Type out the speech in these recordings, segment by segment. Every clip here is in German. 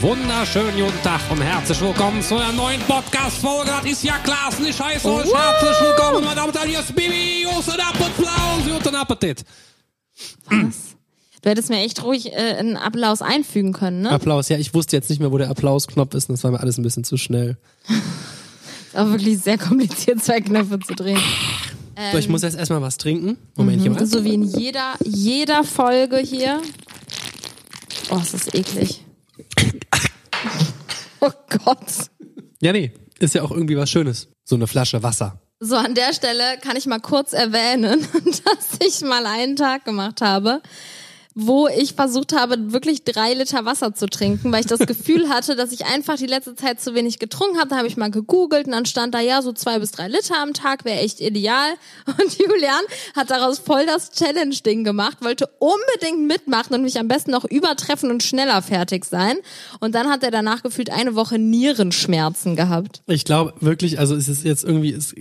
Wunderschönen guten Tag und herzlich willkommen zu einer neuen Podcast-Folge. Das ist ja Klassen, ich heiße euch herzlich willkommen, meine Damen und Herren, hier ist Bibi, guten Applaus, guten Appetit. Was? Du hättest mir echt ruhig äh, einen Applaus einfügen können, ne? Applaus, ja, ich wusste jetzt nicht mehr, wo der Applausknopf ist und das war mir alles ein bisschen zu schnell. Ist auch wirklich sehr kompliziert, zwei Knöpfe zu drehen. so, ich muss jetzt erstmal was trinken. Momentchen mal. So wie in jeder, jeder Folge hier. Oh, es ist eklig. Oh Gott. Ja, nee, ist ja auch irgendwie was Schönes. So eine Flasche Wasser. So, an der Stelle kann ich mal kurz erwähnen, dass ich mal einen Tag gemacht habe, wo ich versucht habe, wirklich drei Liter Wasser zu trinken, weil ich das Gefühl hatte, dass ich einfach die letzte Zeit zu wenig getrunken habe. Da habe ich mal gegoogelt und dann stand da ja so zwei bis drei Liter am Tag wäre echt ideal. Und Julian hat daraus voll das Challenge-Ding gemacht, wollte unbedingt mitmachen und mich am besten noch übertreffen und schneller fertig sein. Und dann hat er danach gefühlt eine Woche Nierenschmerzen gehabt. Ich glaube wirklich, also es ist jetzt irgendwie, ist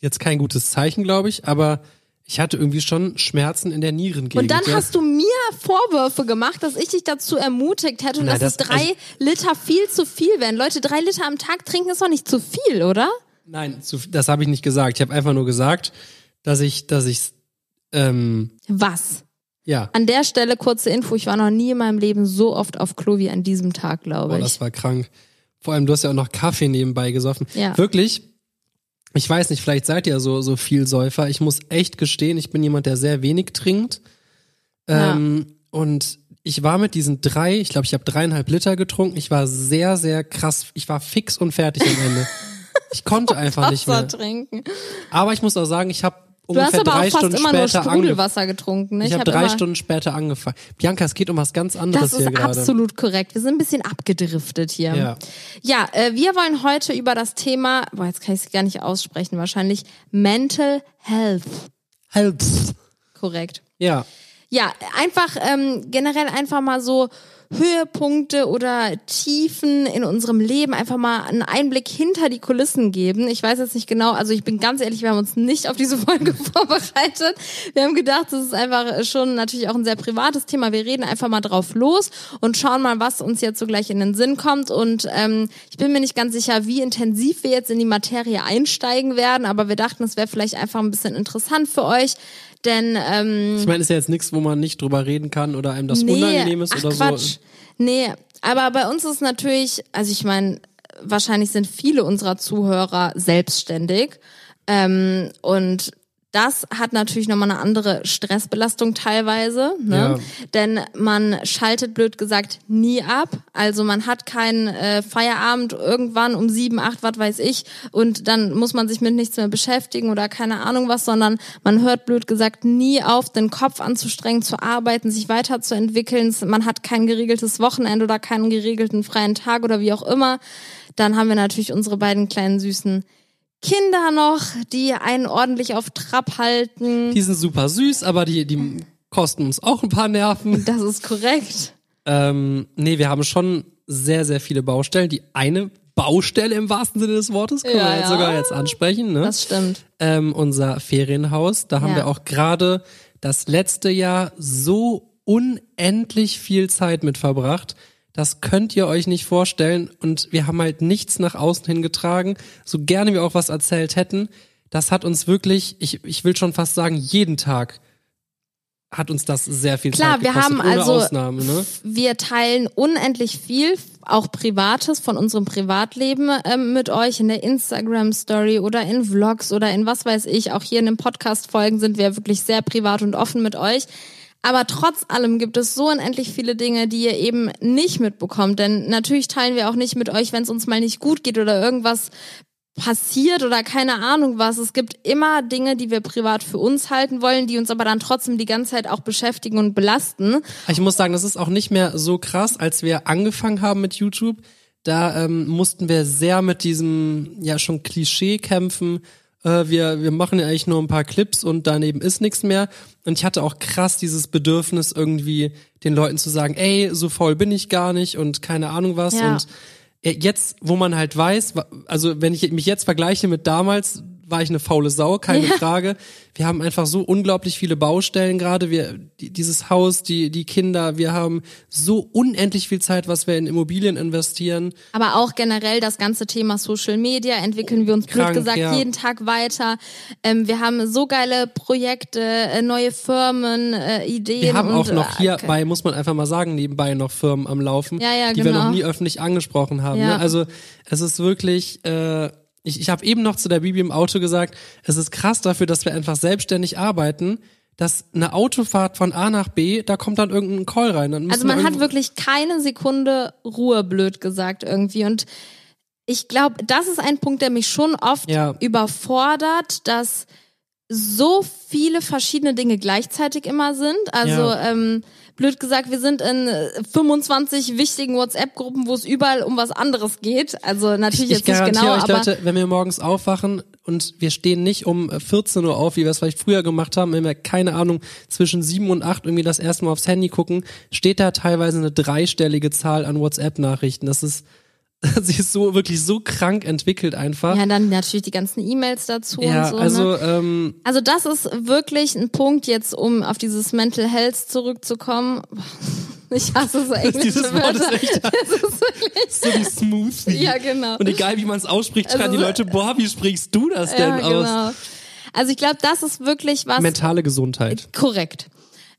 jetzt kein gutes Zeichen, glaube ich, aber ich hatte irgendwie schon Schmerzen in der Nierengegend. Und dann ja. hast du mir Vorwürfe gemacht, dass ich dich dazu ermutigt hätte und Nein, dass das- es drei also- Liter viel zu viel wären. Leute, drei Liter am Tag trinken ist doch nicht zu viel, oder? Nein, zu, das habe ich nicht gesagt. Ich habe einfach nur gesagt, dass ich, dass ich, ähm, Was? ja, An der Stelle kurze Info, ich war noch nie in meinem Leben so oft auf Klo wie an diesem Tag, glaube boah, ich. das war krank. Vor allem, du hast ja auch noch Kaffee nebenbei gesoffen. Ja. Wirklich, ich weiß nicht, vielleicht seid ihr so, so viel Säufer. Ich muss echt gestehen, ich bin jemand, der sehr wenig trinkt. Ähm, Und ich war mit diesen drei, ich glaube, ich habe dreieinhalb Liter getrunken. Ich war sehr, sehr krass. Ich war fix und fertig am Ende. Ich konnte einfach nicht mehr. trinken. Aber ich muss auch sagen, ich habe Du hast aber auch fast Stunden immer nur. Sprudelwasser getrunken. Ne? Ich habe hab drei Stunden später angefangen. Bianca, es geht um was ganz anderes Das hier ist gerade. absolut korrekt. Wir sind ein bisschen abgedriftet hier. Ja. Ja, äh, wir wollen heute über das Thema, boah, jetzt kann ich es gar nicht aussprechen, wahrscheinlich Mental Health. Halt. Korrekt. Ja. Ja, einfach ähm, generell einfach mal so Höhepunkte oder Tiefen in unserem Leben, einfach mal einen Einblick hinter die Kulissen geben. Ich weiß jetzt nicht genau, also ich bin ganz ehrlich, wir haben uns nicht auf diese Folge vorbereitet. Wir haben gedacht, das ist einfach schon natürlich auch ein sehr privates Thema. Wir reden einfach mal drauf los und schauen mal, was uns jetzt so gleich in den Sinn kommt. Und ähm, ich bin mir nicht ganz sicher, wie intensiv wir jetzt in die Materie einsteigen werden, aber wir dachten, es wäre vielleicht einfach ein bisschen interessant für euch. Denn ähm, Ich meine, ist ja jetzt nichts, wo man nicht drüber reden kann oder einem das nee, unangenehm ist ach oder Quatsch. so. Nee, aber bei uns ist natürlich, also ich meine, wahrscheinlich sind viele unserer Zuhörer selbstständig. Ähm, und das hat natürlich nochmal eine andere Stressbelastung teilweise, ne? Ja. Denn man schaltet blöd gesagt nie ab. Also man hat keinen äh, Feierabend irgendwann um sieben, acht, was weiß ich, und dann muss man sich mit nichts mehr beschäftigen oder keine Ahnung was, sondern man hört blöd gesagt nie auf, den Kopf anzustrengen, zu arbeiten, sich weiterzuentwickeln. Man hat kein geregeltes Wochenende oder keinen geregelten freien Tag oder wie auch immer. Dann haben wir natürlich unsere beiden kleinen süßen Kinder noch, die einen ordentlich auf Trab halten. Die sind super süß, aber die, die kosten uns auch ein paar Nerven. Das ist korrekt. Ähm, nee, wir haben schon sehr, sehr viele Baustellen. Die eine Baustelle im wahrsten Sinne des Wortes können Ja, wir jetzt ja. sogar jetzt ansprechen. Ne? Das stimmt. ähm, unser Ferienhaus. Da haben Ja. wir auch gerade das letzte Jahr so unendlich viel Zeit mit verbracht. Das könnt ihr euch nicht vorstellen. Und wir haben halt nichts nach außen hingetragen. So gerne wir auch was erzählt hätten. Das hat uns wirklich, ich, ich will schon fast sagen, jeden Tag hat uns das sehr viel Klar, Zeit wir gekostet, haben ohne also, Ausnahme. Ne? wir teilen unendlich viel, auch Privates von unserem Privatleben ähm, mit euch in der Instagram-Story oder in Vlogs oder in was weiß ich. Auch hier in den Podcast-Folgen sind wir wirklich sehr privat und offen mit euch. Aber trotz allem gibt es so unendlich viele Dinge, die ihr eben nicht mitbekommt. Denn natürlich teilen wir auch nicht mit euch, wenn es uns mal nicht gut geht oder irgendwas passiert oder keine Ahnung was. Es gibt immer Dinge, die wir privat für uns halten wollen, die uns aber dann trotzdem die ganze Zeit auch beschäftigen und belasten. Ich muss sagen, das ist auch nicht mehr so krass, als wir angefangen haben mit YouTube. Da ähm, mussten wir sehr mit diesem ja schon Klischee kämpfen. Äh, wir wir machen ja eigentlich nur ein paar Clips und daneben ist nichts mehr. Und ich hatte auch krass dieses Bedürfnis irgendwie den Leuten zu sagen, ey, so faul bin ich gar nicht und keine Ahnung was. Ja. Und äh, jetzt, wo man halt weiß, also wenn ich mich jetzt vergleiche mit damals, war ich eine faule Sau, keine Frage. Wir haben einfach so unglaublich viele Baustellen gerade. Wir, die, dieses Haus, die, die Kinder, wir haben so unendlich viel Zeit, was wir in Immobilien investieren. Aber auch generell das ganze Thema Social Media entwickeln wir uns Krank, blöd gesagt ja. jeden Tag weiter. Ähm, wir haben so geile Projekte, äh, neue Firmen, äh, Ideen. Wir haben auch noch äh, hierbei, muss man einfach mal sagen, nebenbei noch Firmen am Laufen, Ja, ja, die wir genau. noch nie öffentlich angesprochen haben. Ja. Ne? Also es ist wirklich, äh, ich, ich habe eben noch zu der Bibi im Auto gesagt, es ist krass dafür, dass wir einfach selbstständig arbeiten, dass eine Autofahrt von A nach B, da kommt dann irgendein Call rein. Also man hat wirklich keine Sekunde Ruhe, blöd gesagt irgendwie. Und ich glaube, das ist ein Punkt, der mich schon oft Ja. überfordert, dass so viele verschiedene Dinge gleichzeitig immer sind. Also Ja. ähm, blöd gesagt, wir sind in äh, 25 wichtigen WhatsApp-Gruppen, wo es überall um was anderes geht. Also natürlich ich jetzt nicht genau, euch, aber Leute, wenn wir morgens aufwachen und wir stehen nicht um 14 Uhr auf, wie wir es vielleicht früher gemacht haben, wenn wir, keine Ahnung, zwischen 7 und 8 irgendwie das erste Mal aufs Handy gucken, steht da teilweise eine dreistellige Zahl an WhatsApp-Nachrichten. Das ist, sie ist so, wirklich so krank entwickelt einfach. ja, dann natürlich die ganzen E-Mails dazu Ja, und so. ne? also, ähm, Also das ist wirklich ein Punkt jetzt, um auf dieses Mental Health zurückzukommen. Ich hasse so englische dieses Wort ist Wörter. echt so wie Smoothie. Ja, genau. Und egal, wie man es ausspricht, schreien die Also- Leute, boah, wie sprichst du das denn Ja, aus? genau. Also ich glaube, das ist wirklich was Mentale Gesundheit. korrekt.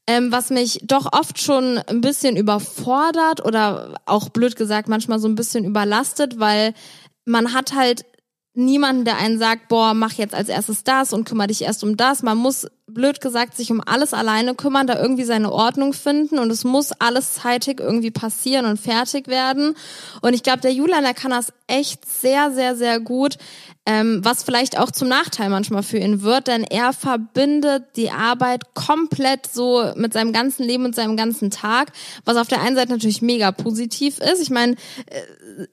Ähm, was mich doch oft schon ein bisschen überfordert oder auch blöd gesagt manchmal so ein bisschen überlastet, weil man hat halt niemanden, der einen sagt, boah, mach jetzt als erstes das und kümmere dich erst um das. Man muss, blöd gesagt, sich um alles alleine kümmern, da irgendwie seine Ordnung finden und es muss alles zeitig irgendwie passieren und fertig werden. Und ich glaube, der Julian, der kann das echt sehr, sehr, sehr gut, ähm, was vielleicht auch zum Nachteil manchmal für ihn wird, denn er verbindet die Arbeit komplett so mit seinem ganzen Leben und seinem ganzen Tag, was auf der einen Seite natürlich mega positiv ist. Ich meine,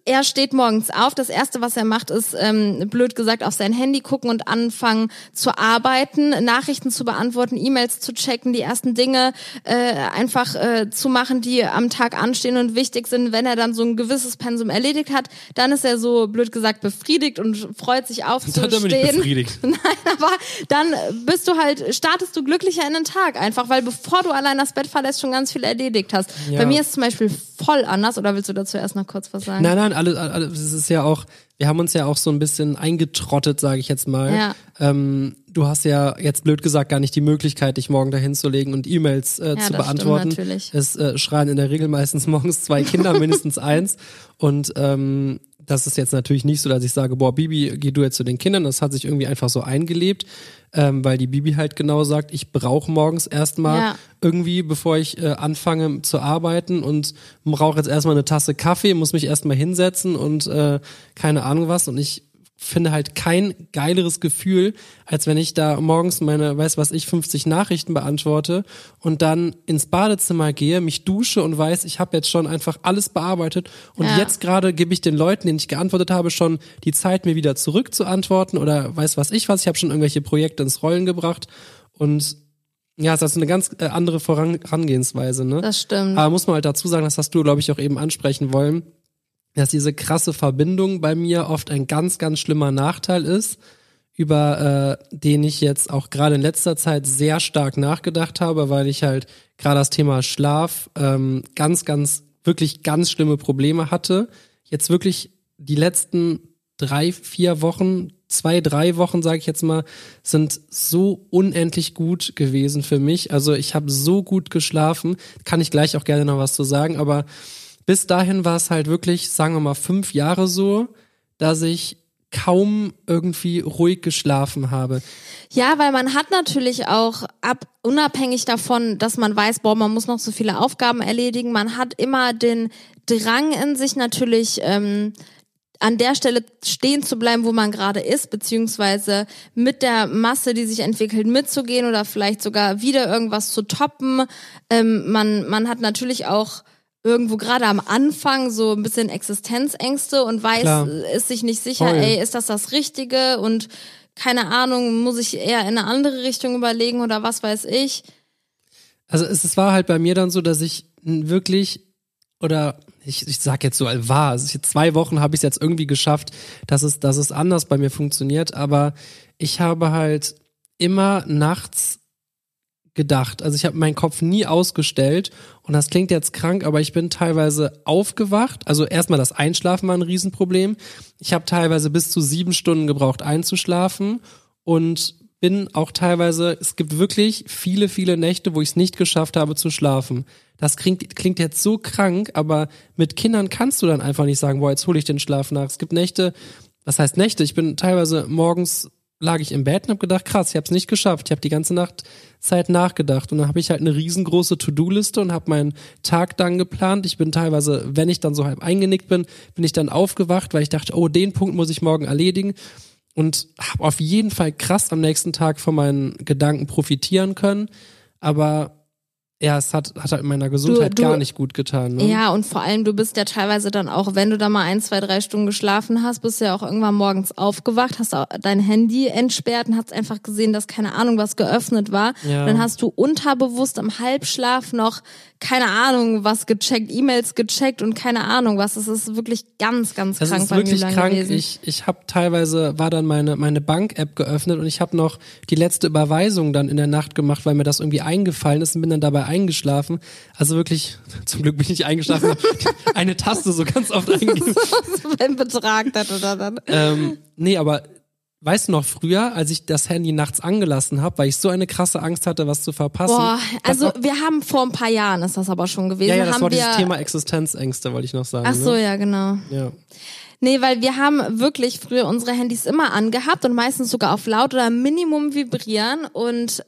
er steht morgens auf. Das erste, was er macht, ist ähm, blöd gesagt auf sein Handy gucken und anfangen zu arbeiten, Nachrichten zu beantworten, E-Mails zu checken, die ersten Dinge äh, einfach äh, zu machen, die am Tag anstehen und wichtig sind. Wenn er dann so ein gewisses Pensum erledigt hat, dann ist er so blöd gesagt befriedigt und freut sich Das aufzustehen. hat er nicht befriedigt. Nein, aber dann bist du halt, startest du glücklicher in den Tag einfach, weil bevor du allein das Bett verlässt, schon ganz viel erledigt hast. Ja. Bei mir ist es zum Beispiel voll anders, oder willst du dazu erst noch kurz was sagen? Nein, nein, alles, alles, es ist ja auch, wir haben uns ja auch so ein bisschen eingetrottet, sage ich jetzt mal. Ja. Ähm, du hast ja jetzt blöd gesagt gar nicht die Möglichkeit, dich morgen dahin zu legen und E-Mails äh, Ja, zu beantworten. stimmt natürlich. Es äh, schreien in der Regel meistens morgens zwei Kinder, mindestens eins. Und ähm, das ist jetzt natürlich nicht so, dass ich sage, boah, Bibi, geh du jetzt zu den Kindern. Das hat sich irgendwie einfach so eingelebt, ähm, weil die Bibi halt genau sagt, ich brauche morgens erstmal Ja. irgendwie, bevor ich äh, anfange zu arbeiten und brauche jetzt erstmal eine Tasse Kaffee, muss mich erstmal hinsetzen und äh, keine Ahnung was. Und ich finde halt kein geileres Gefühl, als wenn ich da morgens meine, weiß was ich, 50 Nachrichten beantworte und dann ins Badezimmer gehe, mich dusche und weiß, ich habe jetzt schon einfach alles bearbeitet und Ja. jetzt gerade gebe ich den Leuten, denen ich geantwortet habe, schon die Zeit, mir wieder zurück zu antworten oder weiß was ich was. Ich habe schon irgendwelche Projekte ins Rollen gebracht und ja, es ist also eine ganz äh, andere Voran- Herangehensweise, ne? Das stimmt. Aber muss man halt dazu sagen, das hast du, glaube ich, auch eben ansprechen wollen, dass diese krasse Verbindung bei mir oft ein ganz, ganz schlimmer Nachteil ist, über äh, den ich jetzt auch gerade in letzter Zeit sehr stark nachgedacht habe, weil ich halt gerade das Thema Schlaf ähm, ganz, ganz, wirklich ganz schlimme Probleme hatte. Jetzt wirklich die letzten drei, vier Wochen, zwei, drei Wochen, sage ich jetzt mal, sind so unendlich gut gewesen für mich. Also ich habe so gut geschlafen, kann ich gleich auch gerne noch was zu sagen, aber bis dahin war es halt wirklich, sagen wir mal, fünf Jahre so, dass ich kaum irgendwie ruhig geschlafen habe. Ja, weil man hat natürlich auch ab, unabhängig davon, dass man weiß, boah, man muss noch so viele Aufgaben erledigen, man hat immer den Drang in sich natürlich, ähm, an der Stelle stehen zu bleiben, wo man gerade ist, beziehungsweise mit der Masse, die sich entwickelt, mitzugehen oder vielleicht sogar wieder irgendwas zu toppen. Ähm, man, man hat natürlich auch irgendwo gerade am Anfang so ein bisschen Existenzängste und weiß, Klar. ist sich nicht sicher, Voll. ey, ist das das Richtige und keine Ahnung, muss ich eher in eine andere Richtung überlegen oder was weiß ich. Also es, es war halt bei mir dann so, dass ich wirklich oder ich, ich sag jetzt so also ich, zwei Wochen habe ich es jetzt irgendwie geschafft, dass es, dass es anders bei mir funktioniert, aber ich habe halt immer nachts gedacht. Also ich habe meinen Kopf nie ausgestellt und das klingt jetzt krank, aber ich bin teilweise aufgewacht. Also erstmal das Einschlafen war ein Riesenproblem. Ich habe teilweise bis zu sieben Stunden gebraucht einzuschlafen und bin auch teilweise, es gibt wirklich viele, viele Nächte, wo ich es nicht geschafft habe zu schlafen. Das klingt, klingt jetzt so krank, aber mit Kindern kannst du dann einfach nicht sagen, boah, jetzt hole ich den Schlaf nach. Es gibt Nächte, was heißt Nächte? Ich bin teilweise morgens lag ich im Bett und habe gedacht, krass, ich habe es nicht geschafft. Ich habe die ganze Nacht Zeit nachgedacht und dann habe ich halt eine riesengroße To-Do-Liste und habe meinen Tag dann geplant. Ich bin teilweise, wenn ich dann so halb eingenickt bin, bin ich dann aufgewacht, weil ich dachte, oh, den Punkt muss ich morgen erledigen und habe auf jeden Fall krass am nächsten Tag von meinen Gedanken profitieren können. Aber ja, es hat, hat halt meiner Gesundheit Du- du- gar nicht gut getan. Ne? Ja, und vor allem, du bist ja teilweise dann auch, wenn du da mal ein, zwei, drei Stunden geschlafen hast, bist du ja auch irgendwann morgens aufgewacht, hast dein Handy entsperrt und hast einfach gesehen, dass keine Ahnung, was geöffnet war. Ja. Dann hast du unterbewusst im Halbschlaf noch keine Ahnung, was gecheckt, E-Mails gecheckt und keine Ahnung was. Es ist wirklich ganz, ganz Es krank ist bei wirklich krank. gewesen. Ich, ich habe teilweise, war dann meine, meine Bank-App geöffnet und ich habe noch die letzte Überweisung dann in der Nacht gemacht, weil mir das irgendwie eingefallen ist und bin dann dabei eingeschlafen. Also wirklich, zum Glück bin ich nicht eingeschlafen, eine Taste so ganz oft eingegeben. Wenn Betrag das oder dann. ähm, nee, aber weißt du noch früher, als ich das Handy nachts angelassen habe, weil ich so eine krasse Angst hatte, was zu verpassen. Boah, also wir haben vor ein paar Jahren ist das aber schon gewesen. ja, ja, das haben war wir, dieses Thema Existenzängste, wollte ich noch sagen. Ach so, ne? ja, genau. ja. Nee, weil wir haben wirklich früher unsere Handys immer angehabt und meistens sogar auf laut oder Minimum vibrieren und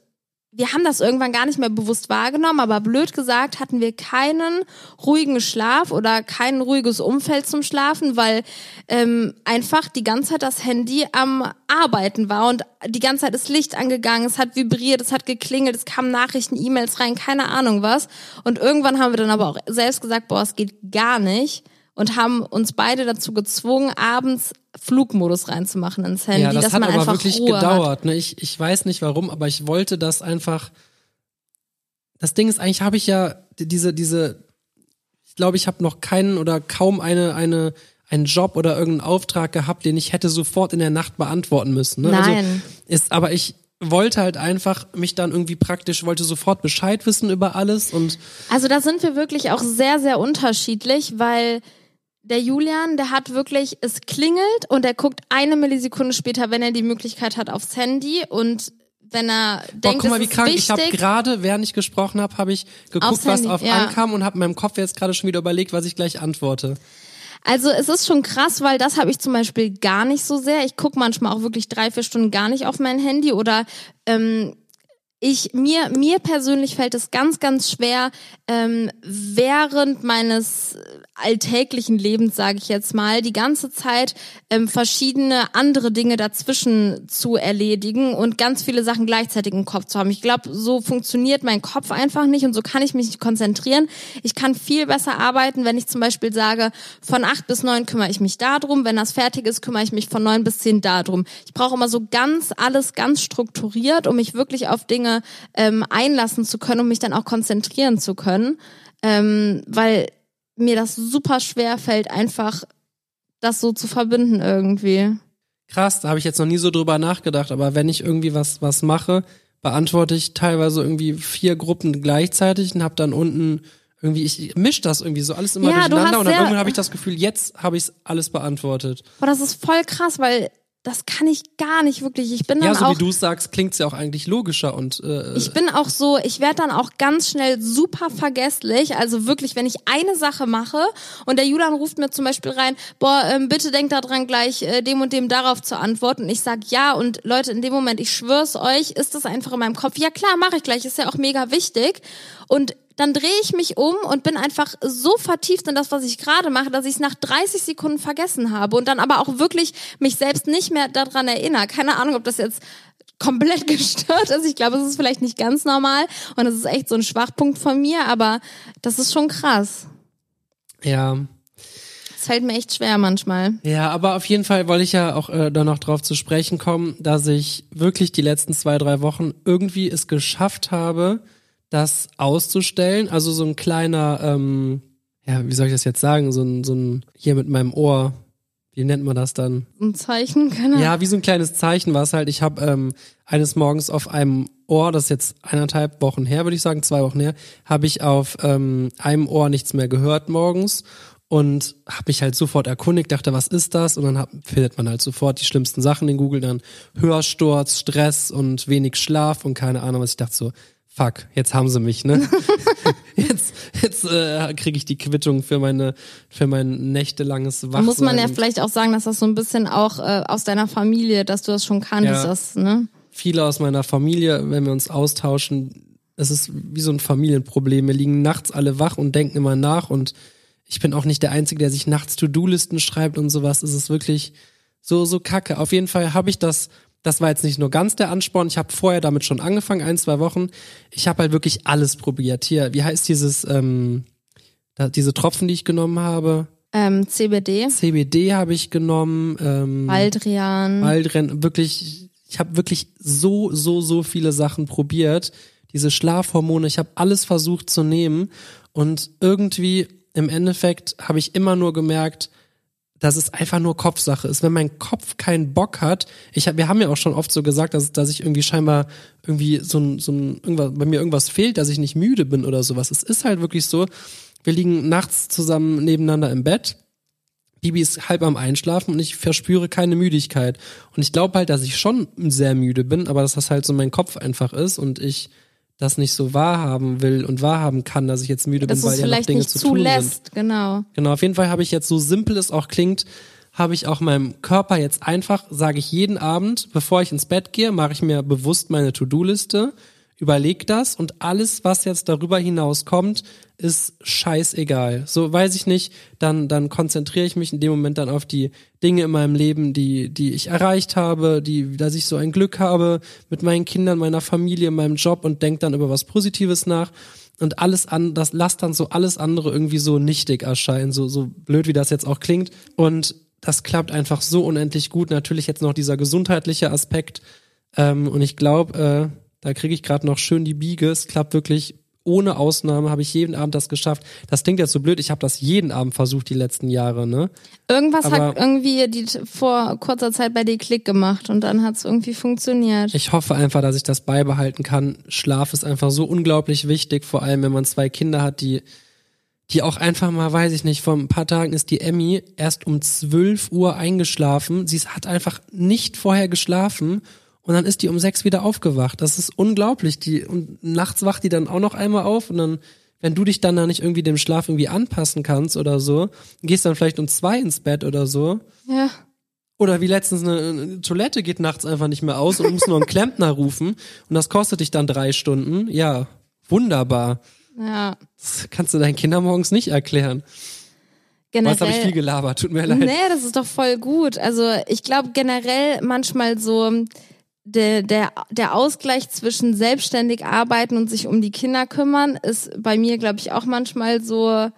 wir haben das irgendwann gar nicht mehr bewusst wahrgenommen, aber blöd gesagt hatten wir keinen ruhigen Schlaf oder kein ruhiges Umfeld zum Schlafen, weil ähm, einfach die ganze Zeit das Handy am Arbeiten war und die ganze Zeit ist Licht angegangen, es hat vibriert, es hat geklingelt, es kamen Nachrichten, E-Mails rein, keine Ahnung was. Und irgendwann haben wir dann aber auch selbst gesagt, boah, es geht gar nicht und haben uns beide dazu gezwungen, abends Flugmodus reinzumachen ins Handy, Ja, das dass hat man aber einfach wirklich Ruhe gedauert. Ne? Ich, ich weiß nicht warum, aber ich wollte das einfach. Das Ding ist, eigentlich habe ich ja die- diese, diese, ich glaube, ich habe noch keinen oder kaum eine, eine, einen Job oder irgendeinen Auftrag gehabt, den ich hätte sofort in der Nacht beantworten müssen. Ne? Nein. Also ist, aber ich wollte halt einfach mich dann irgendwie praktisch, wollte sofort Bescheid wissen über alles und Also da sind wir wirklich auch sehr, sehr unterschiedlich, weil der Julian, der hat wirklich, es klingelt und er guckt eine Millisekunde später, wenn er die Möglichkeit hat, aufs Handy und wenn er Boah, denkt, guck mal, wie krank. Ich habe wichtig, gerade, während ich gesprochen habe, habe ich geguckt, was Handy, auf ja. ankam und habe in meinem Kopf jetzt gerade schon wieder überlegt, was ich gleich antworte. Also es ist schon krass, weil das habe ich zum Beispiel gar nicht so sehr. Ich gucke manchmal auch wirklich drei, vier Stunden gar nicht auf mein Handy oder ähm, ich mir mir persönlich fällt es ganz ganz schwer ähm, während meines alltäglichen Lebens sage ich jetzt mal die ganze Zeit ähm, verschiedene andere Dinge dazwischen zu erledigen und ganz viele Sachen gleichzeitig im Kopf zu haben. Ich glaube, so funktioniert mein Kopf einfach nicht und so kann ich mich nicht konzentrieren. Ich kann viel besser arbeiten, wenn ich zum Beispiel sage, von acht bis neun kümmere ich mich darum, wenn das fertig ist, kümmere ich mich von neun bis zehn darum. Ich brauche immer so ganz alles ganz strukturiert, um mich wirklich auf Dinge ähm, einlassen zu können, um mich dann auch konzentrieren zu können, ähm, weil mir das super schwer fällt, einfach das so zu verbinden irgendwie. Krass, da habe ich jetzt noch nie so drüber nachgedacht, aber wenn ich irgendwie was, was mache, beantworte ich teilweise irgendwie vier Gruppen gleichzeitig und habe dann unten irgendwie, ich misch das irgendwie so alles immer Ja, du durcheinander und dann irgendwann habe ich das Gefühl, jetzt habe ich alles beantwortet. Boah, das ist voll krass, weil das kann ich gar nicht wirklich. Ich bin dann Ja, so auch wie du es sagst, klingt's ja auch eigentlich logischer und äh, Ich bin auch so, ich werde dann auch ganz schnell super vergesslich. Also wirklich, wenn ich eine Sache mache und der Julian ruft mir zum Beispiel rein, boah, ähm, bitte denkt daran gleich äh, dem und dem darauf zu antworten. Und ich sag ja und Leute, in dem Moment, ich schwör's euch, ist das einfach in meinem Kopf. Ja klar, mache ich gleich, ist ja auch mega wichtig. Und dann drehe ich mich um und bin einfach so vertieft in das, was ich gerade mache, dass ich es nach 30 Sekunden vergessen habe und dann aber auch wirklich mich selbst nicht mehr daran erinnere. Keine Ahnung, ob das jetzt komplett gestört ist. Ich glaube, es ist vielleicht nicht ganz normal und es ist echt so ein Schwachpunkt von mir, aber das ist schon krass. ja. Es fällt mir echt schwer manchmal. Ja, aber auf jeden Fall wollte ich ja auch äh, da noch drauf zu sprechen kommen, dass ich wirklich die letzten zwei, drei Wochen irgendwie es geschafft habe, das auszustellen. Also so ein kleiner, ähm, ja, wie soll ich das jetzt sagen, so ein, so ein, hier mit meinem Ohr, wie nennt man das dann? Ein Zeichen, keine Ahnung. Ja, wie so ein kleines Zeichen war es halt. Ich habe ähm, eines Morgens auf einem Ohr, das ist jetzt eineinhalb Wochen her, würde ich sagen, zwei Wochen her, habe ich auf ähm, einem Ohr nichts mehr gehört morgens und habe mich halt sofort erkundigt, dachte, was ist das? Und dann hab, findet man halt sofort die schlimmsten Sachen in Google, dann Hörsturz, Stress und wenig Schlaf und keine Ahnung, was ich dachte so, fuck, jetzt haben sie mich, ne? jetzt jetzt äh, kriege ich die Quittung für meine für mein nächtelanges Wachsein. Muss man ja vielleicht auch sagen, dass das so ein bisschen auch äh, aus deiner Familie, dass du das schon kanntest, Ja. das, ne? viele aus meiner Familie, wenn wir uns austauschen, es ist wie so ein Familienproblem. Wir liegen nachts alle wach und denken immer nach und ich bin auch nicht der Einzige, der sich nachts To-Do-Listen schreibt und sowas. Es ist wirklich so, so kacke. Auf jeden Fall habe ich das, das war jetzt nicht nur ganz der Ansporn, ich habe vorher damit schon angefangen, ein, zwei Wochen. Ich habe halt wirklich alles probiert. Hier, wie heißt dieses, ähm, diese Tropfen, die ich genommen habe? Ähm, CBD, CBD habe ich genommen. Ähm, Baldrian. Waldrennen, wirklich, ich habe wirklich so, so, so viele Sachen probiert. Diese Schlafhormone, ich habe alles versucht zu nehmen und irgendwie im Endeffekt habe ich immer nur gemerkt, dass es einfach nur Kopfsache ist. Wenn mein Kopf keinen Bock hat, ich hab, wir haben ja auch schon oft so gesagt, dass, dass ich irgendwie scheinbar irgendwie so ein, so ein irgendwas, bei mir irgendwas fehlt, dass ich nicht müde bin oder sowas. Es ist halt wirklich so, wir liegen nachts zusammen nebeneinander im Bett Bibi ist halb am Einschlafen und ich verspüre keine Müdigkeit. Und ich glaube halt, dass ich schon sehr müde bin, aber dass das halt so mein Kopf einfach ist und ich das nicht so wahrhaben will und wahrhaben kann, dass ich jetzt müde dass bin, weil ja noch Dinge zu tun sind. zulässt, genau. Genau, auf jeden Fall habe ich jetzt, so simpel es auch klingt, habe ich auch meinem Körper jetzt einfach, sage ich jeden Abend, bevor ich ins Bett gehe, mache ich mir bewusst meine To-Do-Liste, überleg das und alles, was jetzt darüber hinaus kommt, ist scheißegal. So weiß ich nicht, dann, dann konzentriere ich mich in dem Moment dann auf die Dinge in meinem Leben, die, die ich erreicht habe, die, dass ich so ein Glück habe mit meinen Kindern, meiner Familie, meinem Job und denk dann über was Positives nach und alles an, das lasst dann so alles andere irgendwie so nichtig erscheinen, so, so blöd wie das jetzt auch klingt. Und das klappt einfach so unendlich gut. Natürlich jetzt noch dieser gesundheitliche Aspekt. Ähm, und ich glaube, äh, da kriege ich gerade noch schön die Biege. Es klappt wirklich ohne Ausnahme, habe ich jeden Abend das geschafft. Das klingt jetzt so blöd, ich habe das jeden Abend versucht die letzten Jahre, ne? Irgendwas Aber- hat irgendwie die, vor kurzer Zeit bei dir Klick gemacht und dann hat es irgendwie funktioniert. Ich hoffe einfach, dass ich das beibehalten kann. Schlaf ist einfach so unglaublich wichtig, vor allem wenn man zwei Kinder hat, die, die auch einfach mal, weiß ich nicht, vor ein paar Tagen ist die Emmy erst um 12 Uhr eingeschlafen. Sie hat einfach nicht vorher geschlafen und dann ist die um sechs wieder aufgewacht. Das ist unglaublich. Die, und nachts wacht die dann auch noch einmal auf und dann, wenn du dich dann da nicht irgendwie dem Schlaf irgendwie anpassen kannst oder so, gehst dann vielleicht um zwei ins Bett oder so. Ja. Oder wie letztens eine, eine Toilette geht nachts einfach nicht mehr aus und musst nur einen Klempner rufen und das kostet dich dann drei Stunden. Ja, wunderbar. Ja. Das kannst du deinen Kindern morgens nicht erklären. Generell. Was habe ich viel gelabert? Tut mir leid. Nee, das ist doch voll gut. Also ich glaube generell manchmal so der, der, der Ausgleich zwischen selbstständig arbeiten und sich um die Kinder kümmern ist bei mir, glaube ich, auch manchmal so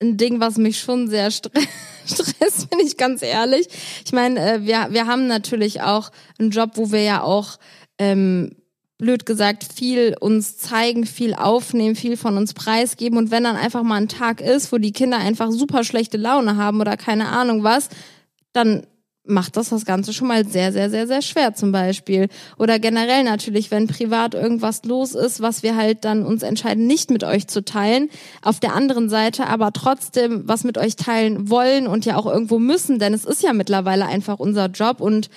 ein Ding, was mich schon sehr stre stresst, bin ich ganz ehrlich. Ich meine, äh, wir, wir haben natürlich auch einen Job, wo wir ja auch ähm, blöd gesagt, viel uns zeigen, viel aufnehmen, viel von uns preisgeben. Und wenn dann einfach mal ein Tag ist, wo die Kinder einfach super schlechte Laune haben oder keine Ahnung was, dann macht das das Ganze schon mal sehr, sehr, sehr, sehr schwer zum Beispiel. Oder generell natürlich, wenn privat irgendwas los ist, was wir halt dann uns entscheiden, nicht mit euch zu teilen. Auf der anderen Seite aber trotzdem was mit euch teilen wollen und ja auch irgendwo müssen, denn es ist ja mittlerweile einfach unser Job und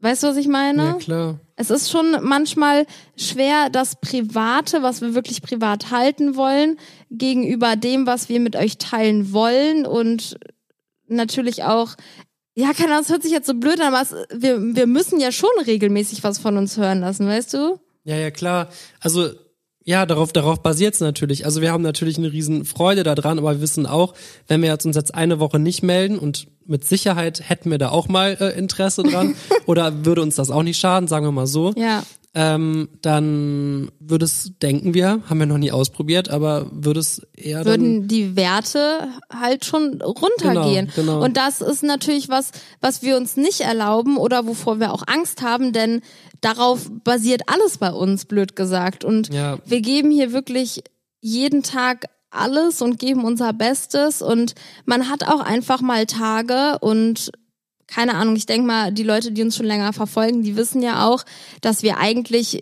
weißt du, was ich meine? Ja, klar. Es ist schon manchmal schwer, das Private, was wir wirklich privat halten wollen, gegenüber dem, was wir mit euch teilen wollen und natürlich auch, ja, keine Ahnung, es hört sich jetzt so blöd an, aber es, wir, wir müssen ja schon regelmäßig was von uns hören lassen, weißt du? Ja, ja, klar. Also, ja, darauf, darauf basiert's natürlich. Also wir haben natürlich eine riesen Freude daran, aber wir wissen auch, wenn wir jetzt uns jetzt eine Woche nicht melden und mit Sicherheit hätten wir da auch mal äh, Interesse dran oder würde uns das auch nicht schaden, sagen wir mal so. Ja. Ähm, dann würde es, denken wir, haben wir noch nie ausprobiert, aber würde es eher dann, würden die Werte halt schon runtergehen. Genau, genau. Und das ist natürlich was, was wir uns nicht erlauben oder wovor wir auch Angst haben, denn darauf basiert alles bei uns, blöd gesagt. Und Ja. wir geben hier wirklich jeden Tag alles und geben unser Bestes und man hat auch einfach mal Tage und keine Ahnung, ich denke mal, die Leute, die uns schon länger verfolgen, die wissen ja auch, dass wir eigentlich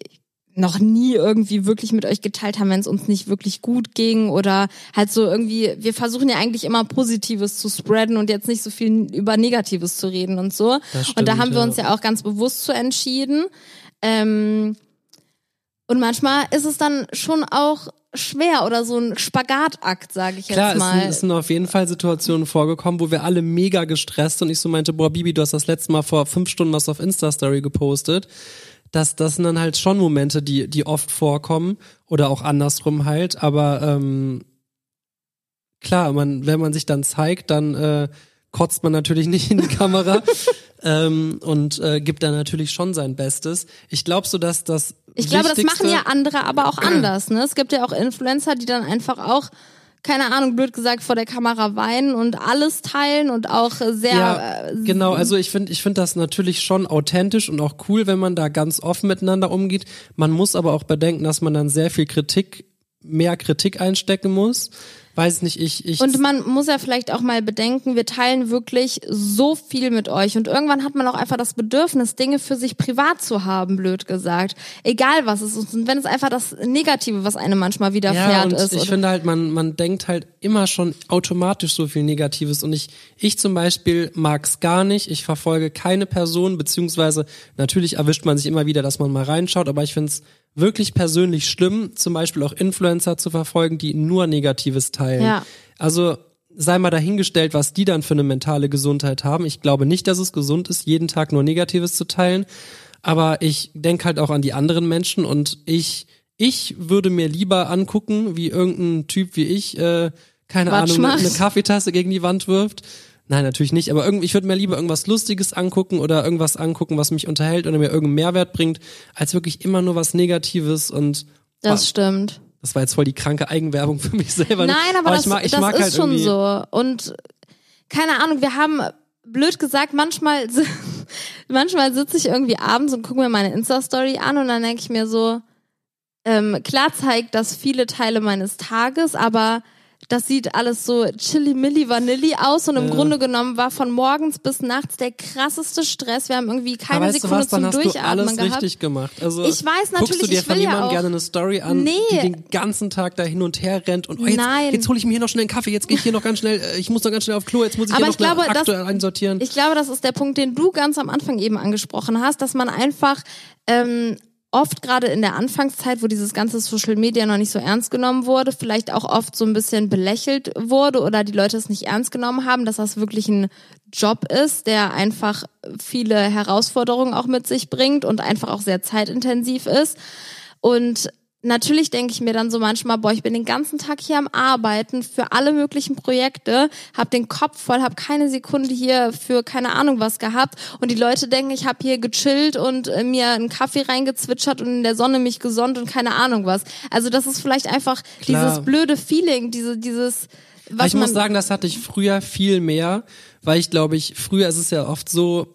noch nie irgendwie wirklich mit euch geteilt haben, wenn es uns nicht wirklich gut ging oder halt so irgendwie, wir versuchen ja eigentlich immer Positives zu spreaden und jetzt nicht so viel über Negatives zu reden und so. Stimmt, und da haben wir uns ja auch ganz bewusst zu entschieden. Ähm, und manchmal ist es dann schon auch schwer oder so ein Spagatakt, sage ich Klar, jetzt mal. sind, es sind auf jeden Fall Situationen vorgekommen, wo wir alle mega gestresst und ich so meinte, boah, Bibi, du hast das letzte Mal vor fünf Stunden was auf Insta-Story gepostet. Das, das sind dann halt schon Momente, die, die oft vorkommen oder auch andersrum halt, aber ähm, klar, man, wenn man sich dann zeigt, dann äh, kotzt man natürlich nicht in die Kamera ähm, und äh, gibt dann natürlich schon sein Bestes. Ich glaube so, dass das Ich glaube, das machen ja andere aber auch anders. Ne? Es gibt ja auch Influencer, die dann einfach auch, keine Ahnung, blöd gesagt, vor der Kamera weinen und alles teilen und auch sehr. Ja, äh, genau. Also ich finde, ich finde das natürlich schon authentisch und auch cool, wenn man da ganz offen miteinander umgeht. Man muss aber auch bedenken, dass man dann sehr viel Kritik, mehr Kritik einstecken muss. Weiß nicht, ich, ich. Und man muss ja vielleicht auch mal bedenken, wir teilen wirklich so viel mit euch und irgendwann hat man auch einfach das Bedürfnis, Dinge für sich privat zu haben, blöd gesagt. Egal was es ist. Und wenn es einfach das Negative, was einem manchmal ja, widerfährt und ist. ich finde halt, man, man denkt halt immer schon automatisch so viel Negatives. Und ich, ich zum Beispiel mag's gar nicht. Ich verfolge keine Person, beziehungsweise natürlich erwischt man sich immer wieder, dass man mal reinschaut, aber ich find's wirklich persönlich schlimm, zum Beispiel auch Influencer zu verfolgen, die nur Negatives teilen. Ja. Also sei mal dahingestellt, was die dann für eine mentale Gesundheit haben. Ich glaube nicht, dass es gesund ist, jeden Tag nur Negatives zu teilen. Aber ich denke halt auch an die anderen Menschen und ich, ich würde mir lieber angucken, wie irgendein Typ wie ich, äh, keine Quatsch Ahnung, macht. eine Kaffeetasse gegen die Wand wirft. Nein, natürlich nicht, aber irgendwie, ich würde mir lieber irgendwas Lustiges angucken oder irgendwas angucken, was mich unterhält oder mir irgendeinen Mehrwert bringt, als wirklich immer nur was Negatives und das stimmt. das war jetzt voll die kranke Eigenwerbung für mich selber. Nein, aber, das, ich mag, ich das mag ist halt schon so. Und keine Ahnung, wir haben blöd gesagt, manchmal, manchmal sitze ich irgendwie abends und gucke mir meine Insta-Story an und dann denke ich mir so, ähm, klar zeigt das viele Teile meines Tages, aber das sieht alles so chili milli vanilli aus und im Ja. Grunde genommen war von morgens bis nachts der krasseste Stress. Wir haben irgendwie keine du Sekunde was, dann zum hast du Durchatmen alles gehabt. richtig gemacht. Also Ich weiß guckst du natürlich, dir ich von ja jemandem auch- gerne eine Story an, Nee. die den ganzen Tag da hin und her rennt und oh, jetzt, Nein. jetzt hole ich mir hier noch schnell einen Kaffee, jetzt gehe ich hier noch ganz schnell, äh, ich muss noch ganz schnell auf Klo, jetzt muss ich Aber hier ich noch glaube, das- aktuell einsortieren. Ich glaube, das ist der Punkt, den du ganz am Anfang eben angesprochen hast, dass man einfach ähm, oft gerade in der Anfangszeit, wo dieses ganze Social Media noch nicht so ernst genommen wurde, vielleicht auch oft so ein bisschen belächelt wurde oder die Leute es nicht ernst genommen haben, dass das wirklich ein Job ist, der einfach viele Herausforderungen auch mit sich bringt und einfach auch sehr zeitintensiv ist. Und natürlich denke ich mir dann so manchmal, boah, ich bin den ganzen Tag hier am Arbeiten für alle möglichen Projekte, hab den Kopf voll, hab keine Sekunde hier für keine Ahnung was gehabt und die Leute denken, ich habe hier gechillt und äh, mir einen Kaffee reingezwitschert und in der Sonne mich gesonnt und keine Ahnung was. Also das ist vielleicht einfach Klar. dieses blöde Feeling, diese dieses was ich muss sagen, das hatte ich früher viel mehr, weil ich glaube ich, früher ist es ja oft so,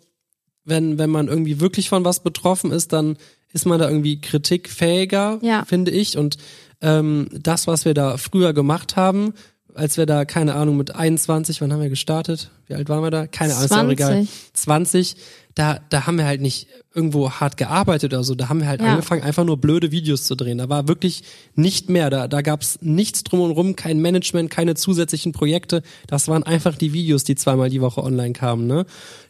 wenn, wenn man irgendwie wirklich von was betroffen ist, dann ist man da irgendwie kritikfähiger, Ja. finde ich. Und ähm, das, was wir da früher gemacht haben, als wir da, keine Ahnung, mit 21, wann haben wir gestartet? Wie alt waren wir da? Keine Ahnung, ist ja auch egal. 20. 20, da, da haben wir halt nicht irgendwo hart gearbeitet oder so. Da haben wir halt Ja. angefangen, einfach nur blöde Videos zu drehen. Da war wirklich nicht mehr. Da, da gab's nichts drum und rum, kein Management, keine zusätzlichen Projekte. Das waren einfach die Videos, die zweimal die Woche online kamen. Ne?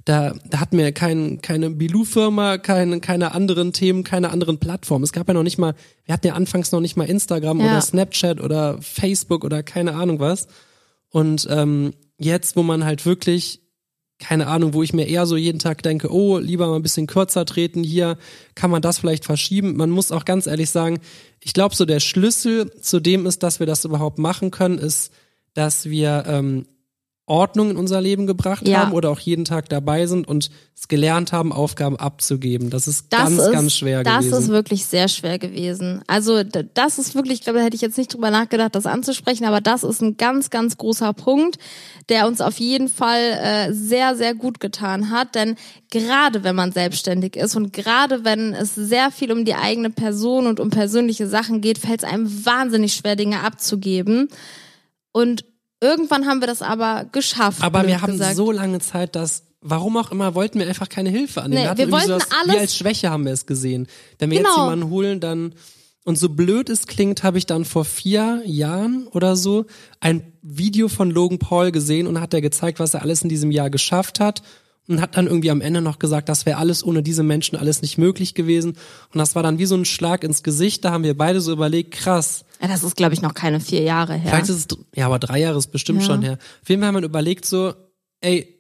Da, da hatten wir kein, keine Bilou-Firma, keine, keine anderen Themen, keine anderen Plattformen. Es gab ja noch nicht mal, wir hatten ja anfangs noch nicht mal Instagram Ja. oder Snapchat oder Facebook oder keine Ahnung was. Und ähm, jetzt, wo man halt wirklich keine Ahnung, wo ich mir eher so jeden Tag denke, oh, lieber mal ein bisschen kürzer treten, hier kann man das vielleicht verschieben. Man muss auch ganz ehrlich sagen, ich glaube, so der Schlüssel zu dem ist, dass wir das überhaupt machen können, ist, dass wir ähm, Ordnung in unser Leben gebracht Ja. haben oder auch jeden Tag dabei sind und es gelernt haben, Aufgaben abzugeben. Das ist Das ganz, ist, ganz schwer das gewesen. ist wirklich sehr schwer gewesen. Also das ist wirklich, ich glaube, da hätte ich jetzt nicht drüber nachgedacht, das anzusprechen, aber das ist ein ganz, ganz großer Punkt, der uns auf jeden Fall äh, sehr, sehr gut getan hat. Denn gerade wenn man selbstständig ist und gerade wenn es sehr viel um die eigene Person und um persönliche Sachen geht, fällt es einem wahnsinnig schwer, Dinge abzugeben. Und irgendwann haben wir das aber geschafft. Aber wir haben gesagt. so lange Zeit, dass warum auch immer wollten wir einfach keine Hilfe annehmen. Nee, wir irgendwie wollten sowas- alles- Wie als Schwäche haben wir es gesehen. Wenn wir jetzt Genau. jemanden holen, dann und so blöd es klingt, habe ich dann vor vier Jahren oder so ein Video von Logan Paul gesehen und hat er gezeigt, was er alles in diesem Jahr geschafft hat und hat dann irgendwie am Ende noch gesagt, das wäre alles ohne diese Menschen alles nicht möglich gewesen. Und das war dann wie so ein Schlag ins Gesicht. Da haben wir beide so überlegt, krass, Ja, das ist, glaube ich, noch keine vier Jahre her. vielleicht ist es, ja, aber drei Jahre ist bestimmt Ja. schon her. Auf jeden Fall haben wir überlegt so, ey,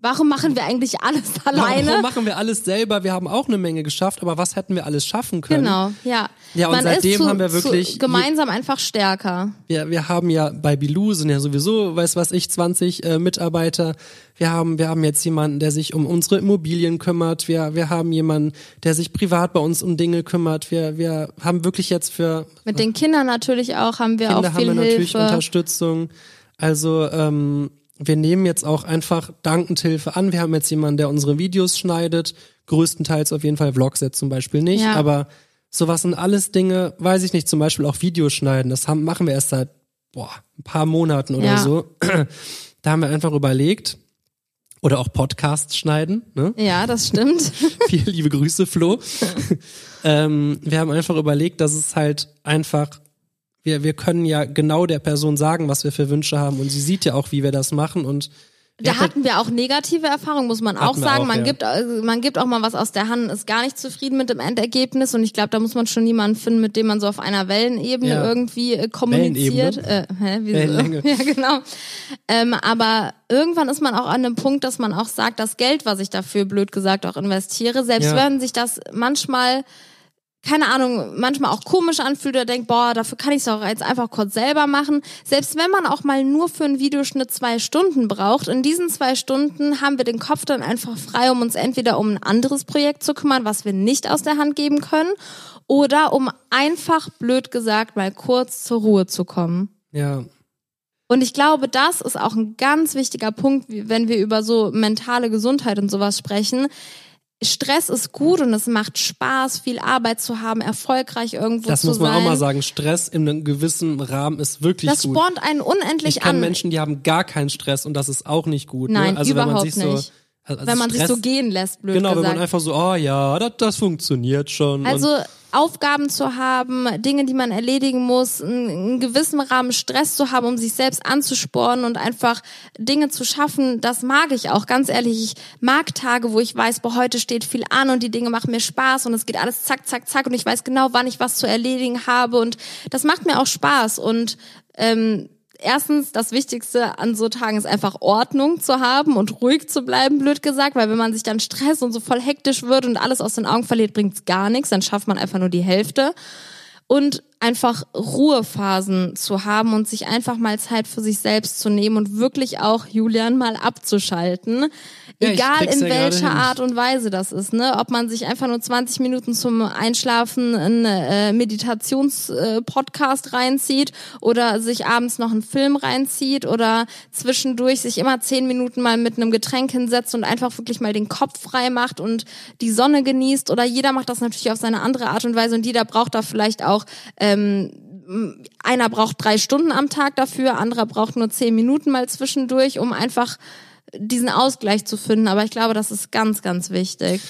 Warum machen wir eigentlich alles Warum alleine? machen wir alles selber? Wir haben auch eine Menge geschafft, aber was hätten wir alles schaffen können? Genau, ja. Ja, und Man seitdem ist zu, haben wir wirklich zu, gemeinsam einfach stärker. Wir, wir haben ja bei Bilou sind ja sowieso, weiß was ich, 20 äh, Mitarbeiter. Wir haben, wir haben jetzt jemanden, der sich um unsere Immobilien kümmert. Wir, wir haben jemanden, der sich privat bei uns um Dinge kümmert. Wir, wir haben wirklich jetzt für Mit den Kindern natürlich auch haben wir Kinder auch haben viel wir natürlich Hilfe. Unterstützung. Also ähm, wir nehmen jetzt auch einfach dankend Hilfe an. Wir haben jetzt jemanden, der unsere Videos schneidet. Größtenteils auf jeden Fall Vlogs jetzt zum Beispiel nicht. Ja. Aber sowas sind alles Dinge, weiß ich nicht, zum Beispiel auch Videos schneiden. Das haben, machen wir erst seit boah, ein paar Monaten oder Ja. so. Da haben wir einfach überlegt, oder auch Podcasts schneiden, ne? Ja, das stimmt. Viele liebe Grüße, Flo. ähm, wir haben einfach überlegt, dass es halt einfach, wir, wir können ja genau der Person sagen, was wir für Wünsche haben und sie sieht ja auch, wie wir das machen und Da hatten wir auch negative Erfahrungen, muss man auch sagen. auch, man ja. gibt, also man gibt auch mal was aus der Hand, ist gar nicht zufrieden mit dem Endergebnis und ich glaube, da muss man schon jemanden finden, mit dem man so auf einer Wellenebene Ja. irgendwie äh, kommuniziert. Äh, hä? Wellenlänge. Ja, genau. Ähm, aber irgendwann ist man auch an einem Punkt, dass man auch sagt, das Geld, was ich dafür blöd gesagt auch investiere, selbst Ja. wenn sich das manchmal keine Ahnung, manchmal auch komisch anfühlt oder denkt, boah, dafür kann ich es auch jetzt einfach kurz selber machen. Selbst wenn man auch mal nur für einen Videoschnitt zwei Stunden braucht, in diesen zwei Stunden haben wir den Kopf dann einfach frei, um uns entweder um ein anderes Projekt zu kümmern, was wir nicht aus der Hand geben können, oder um einfach, blöd gesagt, mal kurz zur Ruhe zu kommen. ja, Und ich glaube, das ist auch ein ganz wichtiger Punkt, wenn wir über so mentale Gesundheit und sowas sprechen. Stress ist gut und es macht Spaß, viel Arbeit zu haben, erfolgreich irgendwo das zu muss man sein. auch mal sagen. Stress in einem gewissen Rahmen ist wirklich das gut. spornt einen unendlich Ich kenne an, Menschen, die haben gar keinen Stress und das ist auch nicht gut. Nein, ne? Also wenn man überhaupt sich so, nicht. also wenn man Stress, sich so gehen lässt, blöd Genau, wenn gesagt. man einfach so, oh ja, das, das funktioniert schon. Also Aufgaben zu haben, Dinge, die man erledigen muss, einen, gewissen Rahmen Stress zu haben, um sich selbst anzuspornen und einfach Dinge zu schaffen, das mag ich auch. Ganz ehrlich, ich mag Tage, wo ich weiß, boah, heute steht viel an und die Dinge machen mir Spaß und es geht alles zack, zack, zack und ich weiß genau, wann ich was zu erledigen habe und das macht mir auch Spaß und ähm, erstens, das Wichtigste an so Tagen ist einfach Ordnung zu haben und ruhig zu bleiben, blöd gesagt, weil wenn man sich dann stresst und so voll hektisch wird und alles aus den Augen verliert, bringt's gar nichts, dann schafft man einfach nur die Hälfte. Und einfach Ruhephasen zu haben und sich einfach mal Zeit für sich selbst zu nehmen und wirklich auch Julian mal abzuschalten. Ja, Egal in welcher. Art und Weise das ist, ne? Ob man sich einfach nur 20 Minuten zum Einschlafen einen äh, Meditations-Podcast reinzieht oder sich abends noch einen Film reinzieht oder zwischendurch sich immer 10 Minuten mal mit einem Getränk hinsetzt und einfach wirklich mal den Kopf frei macht und die Sonne genießt oder jeder macht das natürlich auf seine andere Art und Weise und jeder braucht da vielleicht auch ähm, einer braucht drei Stunden am Tag dafür, anderer braucht nur zehn Minuten mal zwischendurch, um einfach diesen Ausgleich zu finden. Aber ich glaube, das ist ganz, ganz wichtig.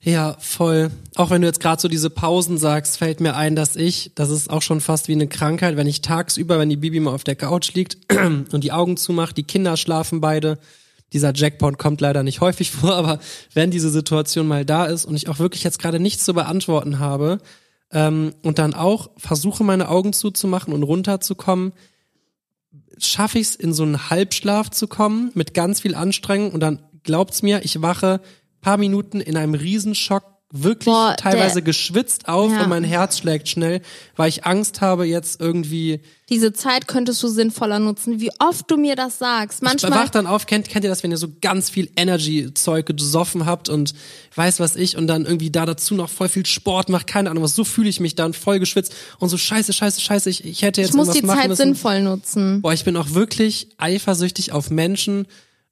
Ja, voll. Auch wenn du jetzt gerade so diese Pausen sagst, fällt mir ein, dass ich, das ist auch schon fast wie eine Krankheit, wenn ich tagsüber, wenn die Bibi mal auf der Couch liegt und die Augen zumacht, die Kinder schlafen beide, dieser Jackpot kommt leider nicht häufig vor, aber wenn diese Situation mal da ist und ich auch wirklich jetzt gerade nichts zu beantworten habe ähm, und dann auch versuche, meine Augen zuzumachen und runterzukommen, schaffe ich es, in so einen Halbschlaf zu kommen mit ganz viel Anstrengung. Und dann glaubt's mir, ich wache paar Minuten in einem Riesenschock wirklich Boah, teilweise geschwitzt auf Ja. und mein Herz schlägt schnell, weil ich Angst habe jetzt irgendwie Diese Zeit könntest du sinnvoller nutzen. Wie oft du mir das sagst. ich Manchmal. wach dann auf, kennt, kennt ihr das, wenn ihr so ganz viel Energy-Zeug gesoffen habt und weiß was ich und dann irgendwie da dazu noch voll viel Sport macht, keine Ahnung was, so fühle ich mich dann, voll geschwitzt und so scheiße, scheiße, scheiße, ich, ich hätte jetzt Ich muss die Zeit sinnvoll nutzen. Boah, ich bin auch wirklich eifersüchtig auf Menschen,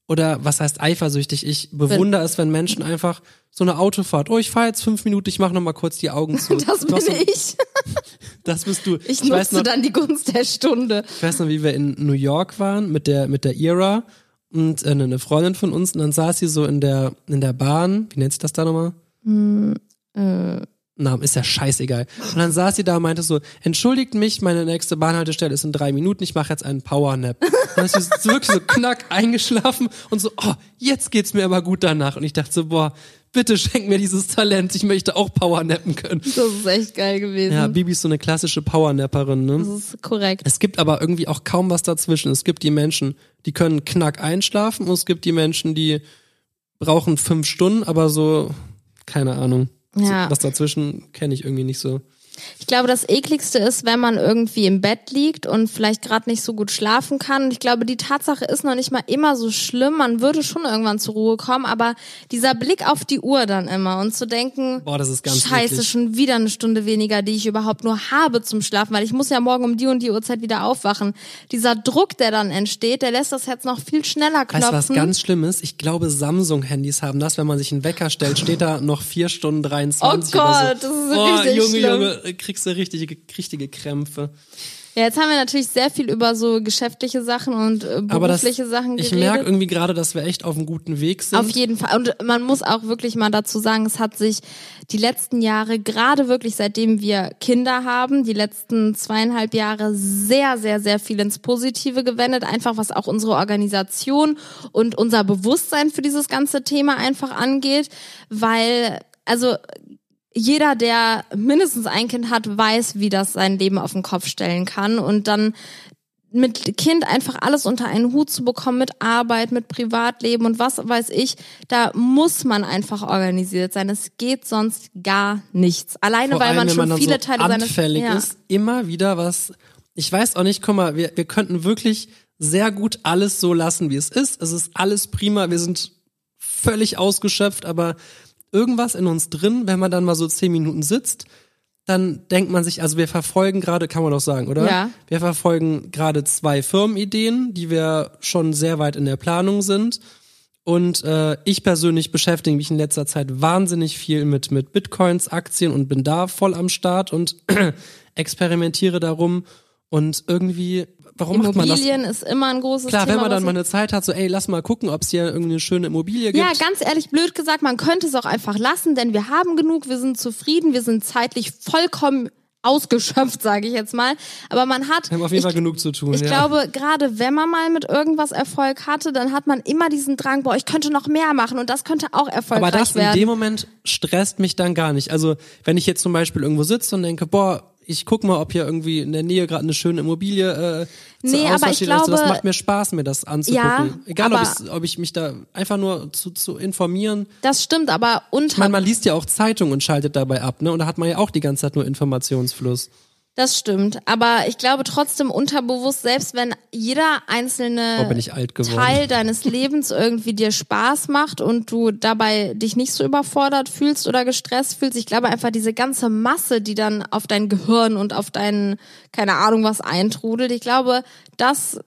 oder was heißt eifersüchtig? Ich bewundere es, wenn Menschen einfach so eine Autofahrt, oh, ich fahre jetzt fünf Minuten, ich mache noch mal kurz die Augen zu. Das bin so- ich. Das bist du. Ich, weiß nutze noch, dann die Gunst der Stunde. ich weiß noch, wie wir in New York waren mit der mit der Ira und äh, eine Freundin von uns und dann saß sie so in der in der Bahn, wie nennt sich das da nochmal? Äh, Namen ist ja scheißegal. Und dann saß sie da und meinte so, entschuldigt mich, meine nächste Bahnhaltestelle ist in drei Minuten, ich mache jetzt einen Powernap. Dann ist sie wirklich so knack eingeschlafen und so, oh, jetzt geht's mir aber gut danach. Und ich dachte so, boah, bitte schenk mir dieses Talent, ich möchte auch Powernappen können. das ist echt geil gewesen. Ja, Bibi ist so eine klassische Powernapperin, ne? das ist korrekt. Es gibt aber irgendwie auch kaum was dazwischen. Es gibt die Menschen, die können knack einschlafen und es gibt die Menschen, die brauchen fünf Stunden, aber so, keine Ahnung. Ja. So, was dazwischen kenne ich irgendwie nicht so. Ich glaube, das ekligste ist, wenn man irgendwie im Bett liegt und vielleicht gerade nicht so gut schlafen kann. Und ich glaube, die Tatsache ist noch nicht mal immer so schlimm. Man würde schon irgendwann zur Ruhe kommen, aber dieser Blick auf die Uhr dann immer und zu denken, Boah, das ist ganz Scheiße, eklig. schon wieder eine Stunde weniger, die ich überhaupt nur habe zum Schlafen, weil ich muss ja morgen um die und die Uhrzeit wieder aufwachen. Dieser Druck, der dann entsteht, der lässt das Herz noch viel schneller klopfen. Weißt du, was ganz schlimm ist? Ich glaube, Samsung-Handys haben das, wenn man sich einen Wecker stellt, steht da noch vier Stunden 23 Oh Gott, so. das ist Boah, richtig Junge, schlimm. Junge, kriegst du richtige, richtige Krämpfe. Ja, jetzt haben wir natürlich sehr viel über so geschäftliche Sachen und äh, Aber das, berufliche Sachen ich geredet. merke irgendwie gerade, dass wir echt auf einem guten Weg sind. Auf jeden Fall. Und man muss auch wirklich mal dazu sagen, es hat sich die letzten Jahre, gerade wirklich seitdem wir Kinder haben, die letzten zweieinhalb Jahre sehr, sehr, sehr viel ins Positive gewendet. Einfach was auch unsere Organisation und unser Bewusstsein für dieses ganze Thema einfach angeht. Weil, also jeder, der mindestens ein Kind hat, weiß, wie das sein Leben auf den Kopf stellen kann. Und dann mit Kind einfach alles unter einen Hut zu bekommen, mit Arbeit, mit Privatleben und was weiß ich, da muss man einfach organisiert sein. Es geht sonst gar nichts. Alleine, Vor weil man schon man viele so Teile seines anfällig ja. ist, immer wieder was. Ich weiß auch nicht, guck mal, wir, wir könnten wirklich sehr gut alles so lassen, wie es ist. Es ist alles prima, wir sind völlig ausgeschöpft, aber irgendwas in uns drin, wenn man dann mal so zehn Minuten sitzt, dann denkt man sich, also wir verfolgen gerade, kann man doch sagen, oder? Ja. Wir verfolgen gerade zwei Firmenideen, die wir schon sehr weit in der Planung sind. Und äh, ich persönlich beschäftige mich in letzter Zeit wahnsinnig viel mit, mit Bitcoins, Aktien und bin da voll am Start und experimentiere darum. Und irgendwie, warum macht man das? Immobilien ist immer ein großes Klar, Thema. wenn man dann mal eine Zeit hat, so, ey, lass mal gucken, ob es hier irgendeine schöne Immobilie gibt. ja, ganz ehrlich, blöd gesagt, man könnte es auch einfach lassen, denn wir haben genug, wir sind zufrieden, wir sind zeitlich vollkommen ausgeschöpft, sage ich jetzt mal. Aber man hat, wir haben auf jeden ich, Fall genug zu tun. ich ja. glaube, gerade wenn man mal mit irgendwas Erfolg hatte, dann hat man immer diesen Drang, boah, ich könnte noch mehr machen und das könnte auch erfolgreich Aber das in werden. dem Moment stresst mich dann gar nicht. Also wenn ich jetzt zum Beispiel irgendwo sitze und denke, boah, ich guck mal, ob hier irgendwie in der Nähe gerade eine schöne Immobilie äh, Nee, aber ich also das glaube- macht mir Spaß, mir das anzugucken. Ja, Egal, ob ich, ob ich mich da einfach nur zu, zu informieren. das stimmt, aber unter Ich meine, man liest ja auch Zeitung und schaltet dabei ab, ne? Und da hat man ja auch die ganze Zeit nur Informationsfluss. Das stimmt, aber ich glaube trotzdem unterbewusst, selbst wenn jeder einzelne Oh. Teil deines Lebens irgendwie dir Spaß macht und du dabei dich nicht so überfordert fühlst oder gestresst fühlst, ich glaube einfach diese ganze Masse, die dann auf dein Gehirn und auf dein, keine Ahnung was eintrudelt, ich glaube, das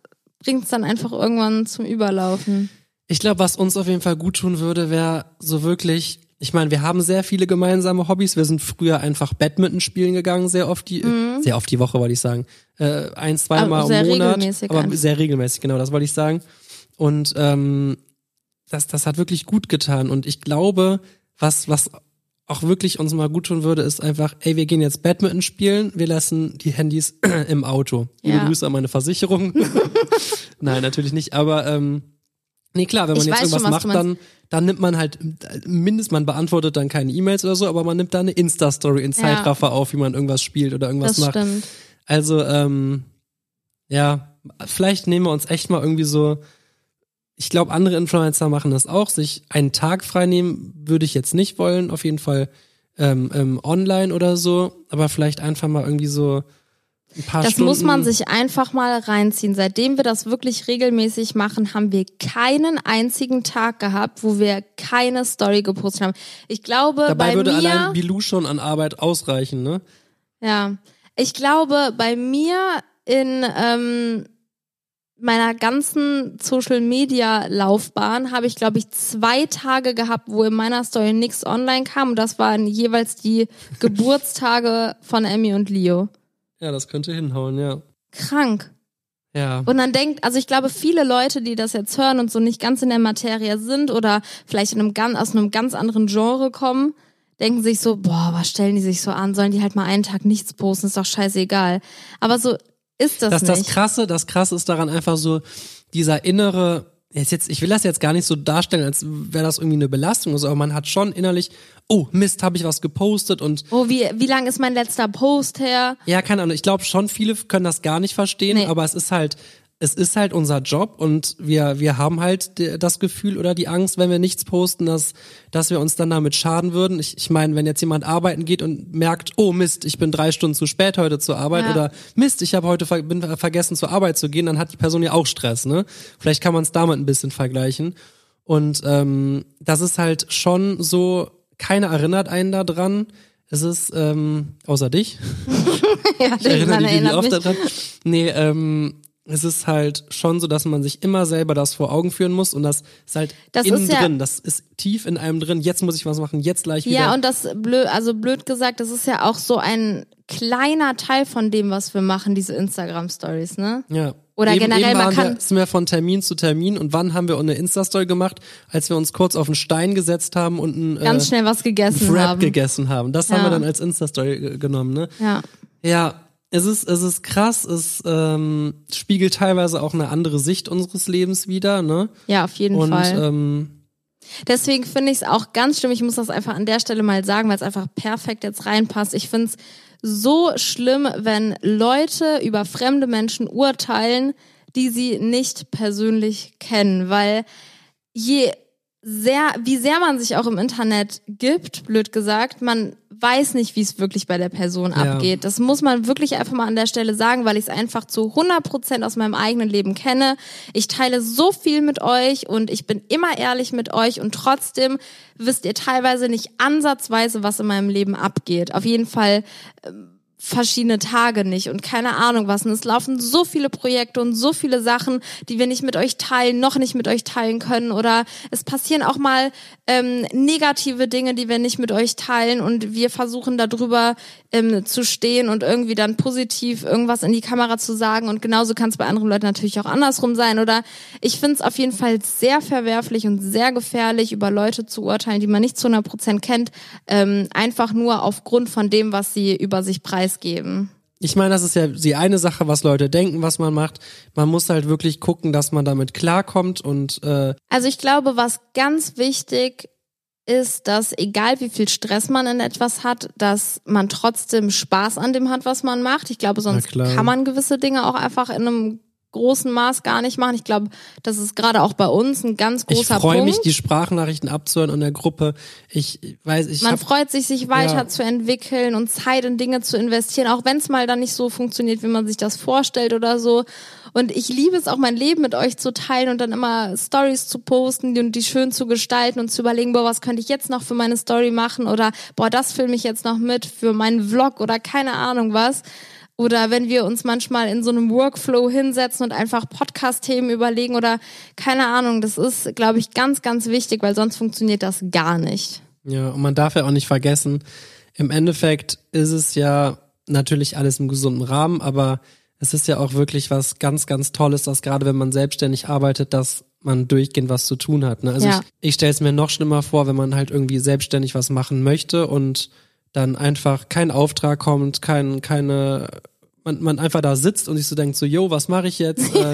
bringt es dann einfach irgendwann zum Überlaufen. Ich glaube, was uns auf jeden Fall gut tun würde, wäre so wirklich. Ich meine, wir haben sehr viele gemeinsame Hobbys. Wir sind früher einfach Badminton spielen gegangen, sehr oft die, sehr oft die Woche, wollte ich sagen. Äh, ein, zweimal Aber Mhm. sehr im Monat. regelmäßig aber einfach. sehr regelmäßig, genau, das wollte ich sagen. Und ähm, das, das hat wirklich gut getan. Und ich glaube, was, was auch wirklich uns mal gut tun würde, ist einfach, ey, wir gehen jetzt Badminton spielen, wir lassen die Handys im Auto. Liebe Ja. Grüße an meine Versicherung. Nein, natürlich nicht, aber ähm, nee, klar, wenn man Ich jetzt schon, irgendwas was macht, dann, dann nimmt man halt mindestens, man beantwortet dann keine E-Mails oder so, aber man nimmt da eine Insta-Story in Zeitraffer auf, wie man irgendwas spielt oder irgendwas Das macht. stimmt. Also, ähm, ja, vielleicht nehmen wir uns echt mal irgendwie so, ich glaube, andere Influencer machen das auch, sich einen Tag frei nehmen, würde ich jetzt nicht wollen, auf jeden Fall ähm, ähm, online oder so, aber vielleicht einfach mal irgendwie so Das Stunden. muss man sich einfach mal reinziehen. Seitdem wir das wirklich regelmäßig machen, haben wir keinen einzigen Tag gehabt, wo wir keine Story gepostet haben. Ich glaube, Dabei bei würde mir, allein Bilou schon an Arbeit ausreichen, ne? ja, ich glaube, bei mir in ähm, meiner ganzen Social Media Laufbahn habe ich glaube ich zwei Tage gehabt, wo in meiner Story nichts online kam und das waren jeweils die Geburtstage von Emmy und Leo. Ja, das könnte hinhauen, ja. Krank. Ja. Und dann denkt, also ich glaube, viele Leute, die das jetzt hören und so nicht ganz in der Materie sind oder vielleicht in einem aus einem ganz anderen Genre kommen, denken sich so, boah, was stellen die sich so an? Sollen die halt mal einen Tag nichts posten? Ist doch scheißegal. Aber so ist das, das, nicht. das krasse, das krasse ist daran einfach so dieser innere, jetzt, jetzt, ich will das jetzt gar nicht so darstellen, als wäre das irgendwie eine Belastung oder so, aber man hat schon innerlich, oh Mist, habe ich was gepostet und oh, wie, wie lang ist mein letzter Post her? ja, keine Ahnung, ich glaube schon viele können das gar nicht verstehen, Nee. aber es ist halt, es ist halt unser Job und wir, wir haben halt das Gefühl oder die Angst, wenn wir nichts posten, dass, dass wir uns dann damit schaden würden. Ich, ich meine, wenn jetzt jemand arbeiten geht und merkt, oh Mist, ich bin drei Stunden zu spät heute zur Arbeit Ja. oder Mist, ich habe heute ver bin vergessen zur Arbeit zu gehen, dann hat die Person ja auch Stress, ne? Vielleicht kann man es damit ein bisschen vergleichen. Und ähm, das ist halt schon so, keiner erinnert einen da dran. Es ist, ähm, außer dich, ja, ich erinnere dich wie oft daran. Nee, ähm, es ist halt schon so, dass man sich immer selber das vor Augen führen muss und das ist halt Das innen ist ja- drin, das ist tief in einem drin. Jetzt muss ich was machen, jetzt gleich wieder. Ja, und das blöd, also blöd gesagt, das ist ja auch so ein kleiner Teil von dem, was wir machen, diese Instagram Stories, ne? ja. Oder eben, generell, eben man kann- sind wir von Termin zu Termin und wann haben wir eine Insta-Story gemacht, als wir uns kurz auf einen Stein gesetzt haben und einen Ganz äh, schnell was gegessen haben. gegessen haben. Das haben Ja. wir dann als Insta-Story ge- genommen, ne? ja. Ja, es ist, es ist krass, es ähm, spiegelt teilweise auch eine andere Sicht unseres Lebens wieder, ne? ja, auf jeden Und Fall. ähm, Deswegen finde ich es auch ganz schlimm. Ich muss das einfach an der Stelle mal sagen, weil es einfach perfekt jetzt reinpasst. Ich finde es so schlimm, wenn Leute über fremde Menschen urteilen, die sie nicht persönlich kennen, weil je sehr, wie sehr man sich auch im Internet gibt, blöd gesagt, man weiß nicht, wie es wirklich bei der Person Ja. abgeht. Das muss man wirklich einfach mal an der Stelle sagen, weil ich es einfach zu 100 Prozent aus meinem eigenen Leben kenne. Ich teile so viel mit euch und ich bin immer ehrlich mit euch und trotzdem wisst ihr teilweise nicht ansatzweise, was in meinem Leben abgeht. Auf jeden Fall ähm, verschiedene Tage nicht und keine Ahnung was. Und es laufen so viele Projekte und so viele Sachen, die wir nicht mit euch teilen, noch nicht mit euch teilen können. Oder es passieren auch mal ähm, negative Dinge, die wir nicht mit euch teilen und wir versuchen darüber ähm, zu stehen und irgendwie dann positiv irgendwas in die Kamera zu sagen. Und genauso kann es bei anderen Leuten natürlich auch andersrum sein. Oder ich finde es auf jeden Fall sehr verwerflich und sehr gefährlich, über Leute zu urteilen, die man nicht zu 100 Prozent kennt, ähm, einfach nur aufgrund von dem, was sie über sich preisgeben. ich meine, das ist ja die eine Sache, was Leute denken, was man macht. Man muss halt wirklich gucken, dass man damit klarkommt und äh, Also ich glaube, was ganz wichtig ist, dass egal wie viel Stress man in etwas hat, dass man trotzdem Spaß an dem hat, was man macht. Ich glaube, sonst kann man gewisse Dinge auch einfach in einem großen Maß gar nicht machen. Ich glaube, das ist gerade auch bei uns ein ganz ich großer freue mich, Punkt. die Sprachnachrichten abzuhören in der Gruppe. Ich weiß, ich Man hab, freut sich, sich Ja. weiterzuentwickeln und Zeit in Dinge zu investieren, auch wenn es mal dann nicht so funktioniert, wie man sich das vorstellt oder so. Und ich liebe es auch, mein Leben mit euch zu teilen und dann immer Stories zu posten und die schön zu gestalten und zu überlegen, boah, was könnte ich jetzt noch für meine Story machen oder boah, das filme ich jetzt noch mit für meinen Vlog oder keine Ahnung was. Oder wenn wir uns manchmal in so einem Workflow hinsetzen und einfach Podcast-Themen überlegen oder keine Ahnung, das ist, glaube ich, ganz, ganz wichtig, weil sonst funktioniert das gar nicht. ja, und man darf ja auch nicht vergessen, im Endeffekt ist es ja natürlich alles im gesunden Rahmen, aber es ist ja auch wirklich was ganz, ganz Tolles, dass gerade wenn man selbstständig arbeitet, dass man durchgehend was zu tun hat. Ne? Also Ja. ich, ich stelle es mir noch schlimmer vor, wenn man halt irgendwie selbstständig was machen möchte und dann einfach kein Auftrag kommt, kein, keine, man, man einfach da sitzt und sich so denkt, so, yo, was mache ich jetzt? äh,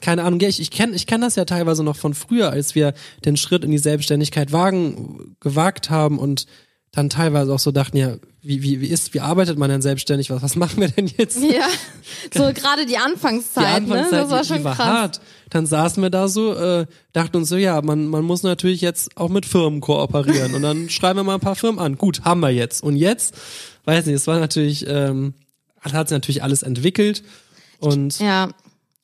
keine Ahnung, ich, ich kenne ich kenn das ja teilweise noch von früher, als wir den Schritt in die Selbstständigkeit wagen, gewagt haben und dann teilweise auch so dachten, ja, wie, wie, wie ist, wie arbeitet man denn selbstständig? Was, was machen wir denn jetzt? Ja, so gerade die Anfangszeit, die Anfangszeit, ne? Das war die, schon die war krass. hart. Dann saßen wir da so, äh, dachten uns so, ja, man, man muss natürlich jetzt auch mit Firmen kooperieren. Und dann schreiben wir mal ein paar Firmen an. Gut, haben wir jetzt. Und jetzt, weiß nicht, es war natürlich, ähm, hat sich natürlich alles entwickelt. Und Ja,